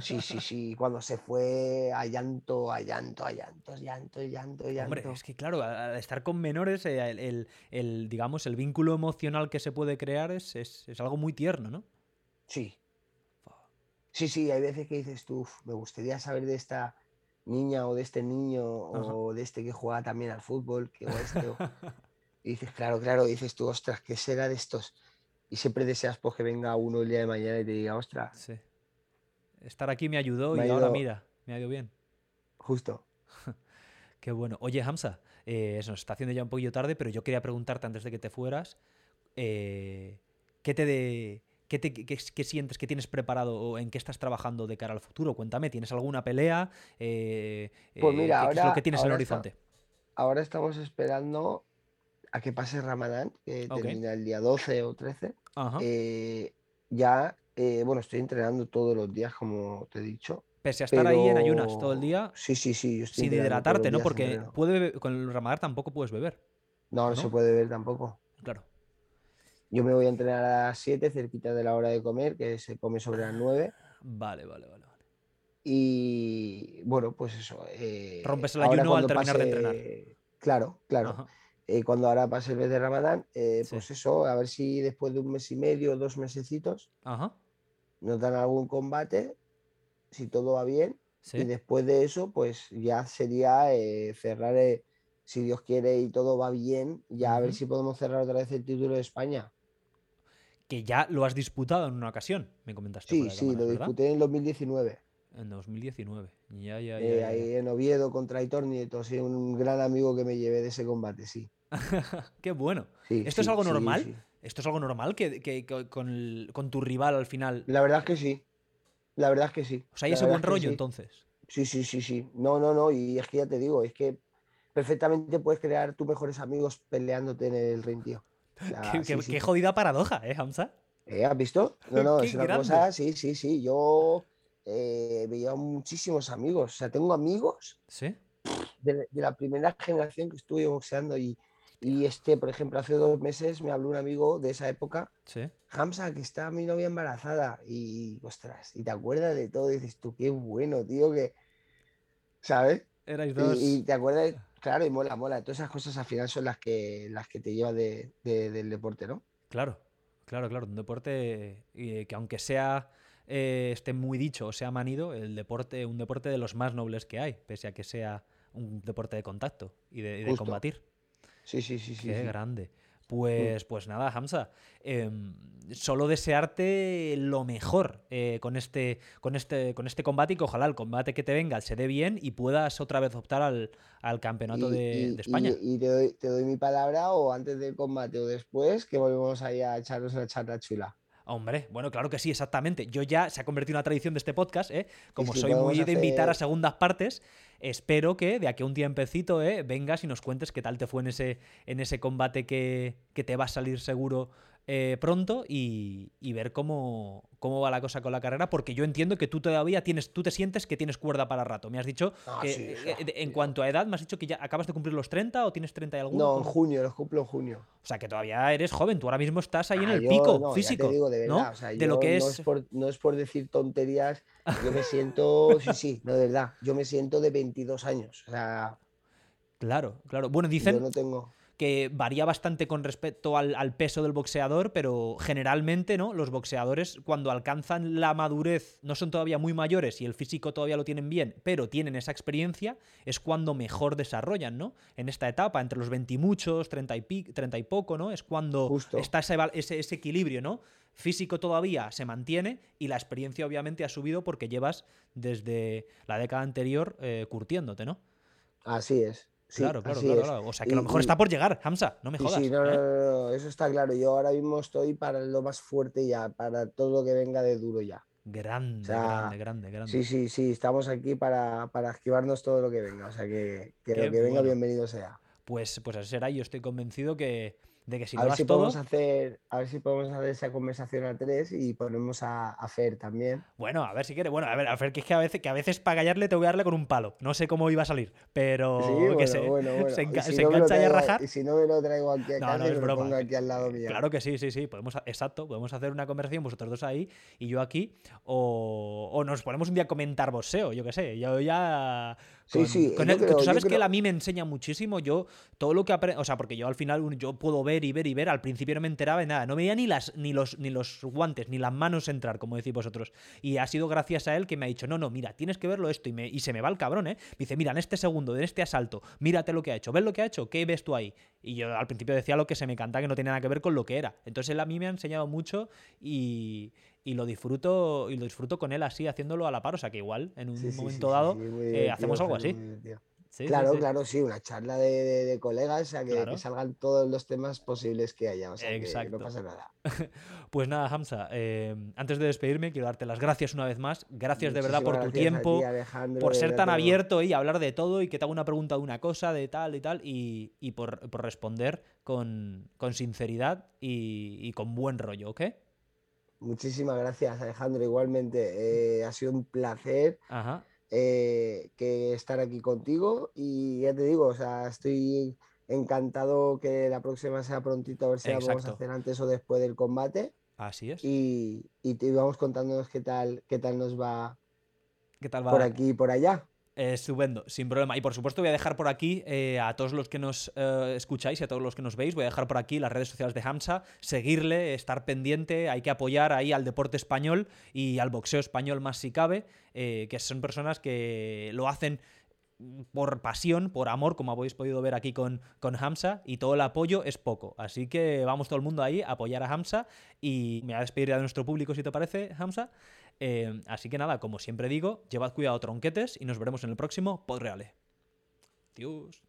Sí, sí, sí. Cuando se fue a llanto, a llanto, a llanto, llanto, llanto, llanto. Hombre, es que claro, al estar con menores, eh, el, el- el, digamos, el vínculo emocional que se puede crear es, es- es algo muy tierno, ¿no? Sí. Sí, sí, hay veces que dices tú, "Uf, me gustaría saber de esta niña o de este niño Ajá. o de este que juega también al fútbol, que o este. o-". Y dices, claro, claro, dices tú, ostras, ¿qué será de estos? Y siempre deseas pues, que venga uno el día de mañana y te diga, ostras, Sí. Estar aquí me ayudó Me y ahora mira, me ha ido bien. justo. Qué bueno. Oye, Hamza, eh, se nos está haciendo ya un poquillo tarde, pero yo quería preguntarte antes de que te fueras, eh, ¿qué te de, qué, te- qué- qué sientes, qué tienes preparado o en qué estás trabajando de cara al futuro? Cuéntame, ¿tienes alguna pelea? Eh, Pues eh, mira, ¿qué, qué es lo ahora- que tienes en el ahora está- horizonte? Ahora estamos esperando a que pase Ramadán, que Ok. termina el día 12 o 13. Ajá. Eh, ya, eh, bueno, estoy entrenando todos los días, como te he dicho. Pese a estar ahí en ayunas todo el día, Sí, sí, sí. yo estoy sin hidratarte, ¿no? Porque puede, con el ramadán tampoco puedes beber. No, no, ¿no? se puede ver tampoco. Claro. Yo me voy a entrenar a las 7, cerquita de la hora de comer, que se come sobre las 9. Vale, vale, vale. Y bueno, pues eso. eh, Rompes el ayuno al terminar de entrenar. Claro, claro. Eh, cuando ahora pase el mes de Ramadán, eh, Sí. pues eso, a ver si después de un mes y medio, dos mesecitos, Ajá. nos dan algún combate si todo va bien. Y después de eso, pues ya sería eh, cerrar, eh, si Dios quiere y todo va bien, ya a ver si podemos cerrar otra vez el título de España. Que ya lo has disputado en una ocasión, me comentaste. Sí, sí, lo disputé en 2019. En 2019. Ya, ya, eh, ya, Ahí en Oviedo contra Aitor Nieto, sí, un gran amigo que me llevé de ese combate, sí. Qué bueno. ¿Esto es algo normal? ¿Esto es algo normal que, con, tu rival al final? La verdad es que sí. La verdad es que sí. O sea, hay ese buen rollo entonces. Sí, sí, sí, sí. No, no, no. Y es que ya te digo, es que perfectamente puedes crear tus mejores amigos peleándote en el ring, tío. Qué, jodida paradoja, ¿eh, Hamza? ¿Eh? ¿Has visto? No, no, es una cosa, sí, sí, sí. Yo eh, veía muchísimos amigos. O sea, tengo amigos ¿Sí? de, de, la primera generación que estuve boxeando y, y este, por ejemplo, hace dos meses me habló un amigo de esa época, ¿Sí? Hamza, que está mi novia embarazada. Y, ostras, y te acuerdas de todo, y dices tú, qué bueno, tío, que. ¿Sabes? Erais dos. Y, te acuerdas, claro, y mola, mola. Todas esas cosas al final son las que, las que te llevan de, del deporte, ¿no? Claro, claro, claro. Un deporte que aunque sea. Eh, esté muy dicho o sea manido, el deporte, un deporte de los más nobles que hay, pese a que sea un deporte de contacto y de combatir. Sí, sí, sí, sí. Qué grande. Pues, mm. pues nada, Hamza. Em, solo desearte lo mejor eh, con, este, con, este, con este combate y que ojalá el combate que te venga se dé bien y puedas otra vez optar al, campeonato de, España. Y, te, doy, te, doy, mi palabra o antes del combate o después que volvemos ahí a echarnos una charla chula. Hombre, bueno, claro que sí, exactamente. Yo ya se ha convertido en una tradición de este podcast, ¿eh? Como soy muy de invitar a segundas partes, espero que de aquí a un tiempecito ¿eh? vengas y nos cuentes qué tal te fue en ese, en ese combate que, que te va a salir seguro eh, pronto y, ver cómo, cómo va la cosa con la carrera, porque yo entiendo que tú todavía tienes, tú te sientes que tienes cuerda para rato. Me has dicho ah, que eh, en cuanto a edad, me has dicho que ya acabas de cumplir los 30 o tienes 30 y algo. No, en junio, los cumplo en junio. O sea, que todavía eres joven, tú ahora mismo estás ahí en ah, el pico físico. de lo que es... No es, por, decir tonterías, yo me siento, sí, sí, no, de verdad, yo me siento de 22 años. O sea... Claro, claro. Bueno, dicen... Yo no tengo que varía bastante con respecto al, peso del boxeador, pero generalmente, ¿no? Los boxeadores, cuando alcanzan la madurez, no son todavía muy mayores y el físico todavía lo tienen bien, pero tienen esa experiencia, es cuando mejor desarrollan, ¿no? En esta etapa, entre los 20 y muchos, 30 y, 30 y poco, ¿no? Es cuando está ese, ese, equilibrio, ¿no? físico todavía se mantiene y la experiencia obviamente ha subido porque llevas desde la década anterior eh, curtiéndote, ¿no? Así es claro, claro, claro, O sea, que a lo mejor está por llegar, Hamza, no me jodas. Sí, no, ¿eh? no, eso está claro. Yo ahora mismo estoy para lo más fuerte ya, para todo lo que venga de duro ya. Grande, grande, grande, grande. Sí, sí, sí, estamos aquí para, para esquivarnos todo lo que venga. O sea, que, que lo que venga, bienvenido sea. Pues, pues así será. Yo estoy convencido que, de que si a ver si podemos hacer a ver si podemos hacer esa conversación a tres y ponemos a, a Fer también. Bueno a ver si quiere bueno a ver a Fer que es que a veces que a veces para callarle tengo que darle con un palo no sé cómo iba a salir pero que se, se, engancha y a rajar. y si no me lo traigo aquí a casa no, lo pongo aquí al lado mío. claro que sí sí sí podemos exacto podemos hacer una conversación vosotros dos ahí y yo aquí o, o nos ponemos un día a comentar boxeo yo qué sé yo ya sí, sí. tú sabes que él a mí me enseña muchísimo. Yo, todo lo que aprendo. O sea, porque yo al final yo puedo ver y ver y ver. Al principio no me enteraba de nada. No veía ni, las, ni, los, ni los guantes, ni las manos entrar, como decís vosotros. Y ha sido gracias a él que me ha dicho: No, no, mira, tienes que verlo esto. Y, me, y se me va el cabrón, ¿eh? Me dice: Mira, en este segundo, en este asalto, mírate lo que ha hecho. ¿Ves lo que ha hecho? ¿Qué ves tú ahí? Y yo al principio decía lo que se me canta, que no tenía nada que ver con lo que era. Entonces él a mí me ha enseñado mucho y y lo disfruto y lo disfruto con él así haciéndolo a la par o sea que igual en un momento dado eh, hacemos algo así claro, claro, sí, una charla de, colegas, o sea, que, salgan todos los temas posibles que haya, o sea, que no pasa nada. pues nada, Hamza, eh, antes de despedirme, quiero darte las gracias una vez más. Gracias de verdad por tu tiempo, por ser tan abierto y hablar de todo y que te haga una pregunta de una cosa, de tal y tal, y, por, responder con, sinceridad y, y con buen rollo, ¿ok? Muchísimas gracias, Alejandro. Igualmente, eh, ha sido un placer eh, que estar aquí contigo. Y ya te digo, o sea, estoy encantado que la próxima sea prontito, a ver si la vamos a hacer antes o después del combate. Así es. Y, y te íbamos contándonos qué tal, qué tal nos va, ¿Qué tal va? por aquí y por allá. Estupendo, sin problema. Y por supuesto voy a dejar por aquí eh, a todos los que nos eh, escucháis y a todos los que nos veis, voy a dejar por aquí las redes sociales de Hamza, seguirle, estar pendiente, hay que apoyar ahí al deporte español y al boxeo español más si cabe, eh, que son personas que lo hacen por pasión, por amor, como habéis podido ver aquí con, con Hamza, y todo el apoyo es poco. Así que vamos todo el mundo ahí a apoyar a Hamza y me voy a despedir de nuestro público si te parece, Hamza. Eh, así que nada, como siempre digo, llevad cuidado tronquetes y nos veremos en el próximo Podreale. Adiós.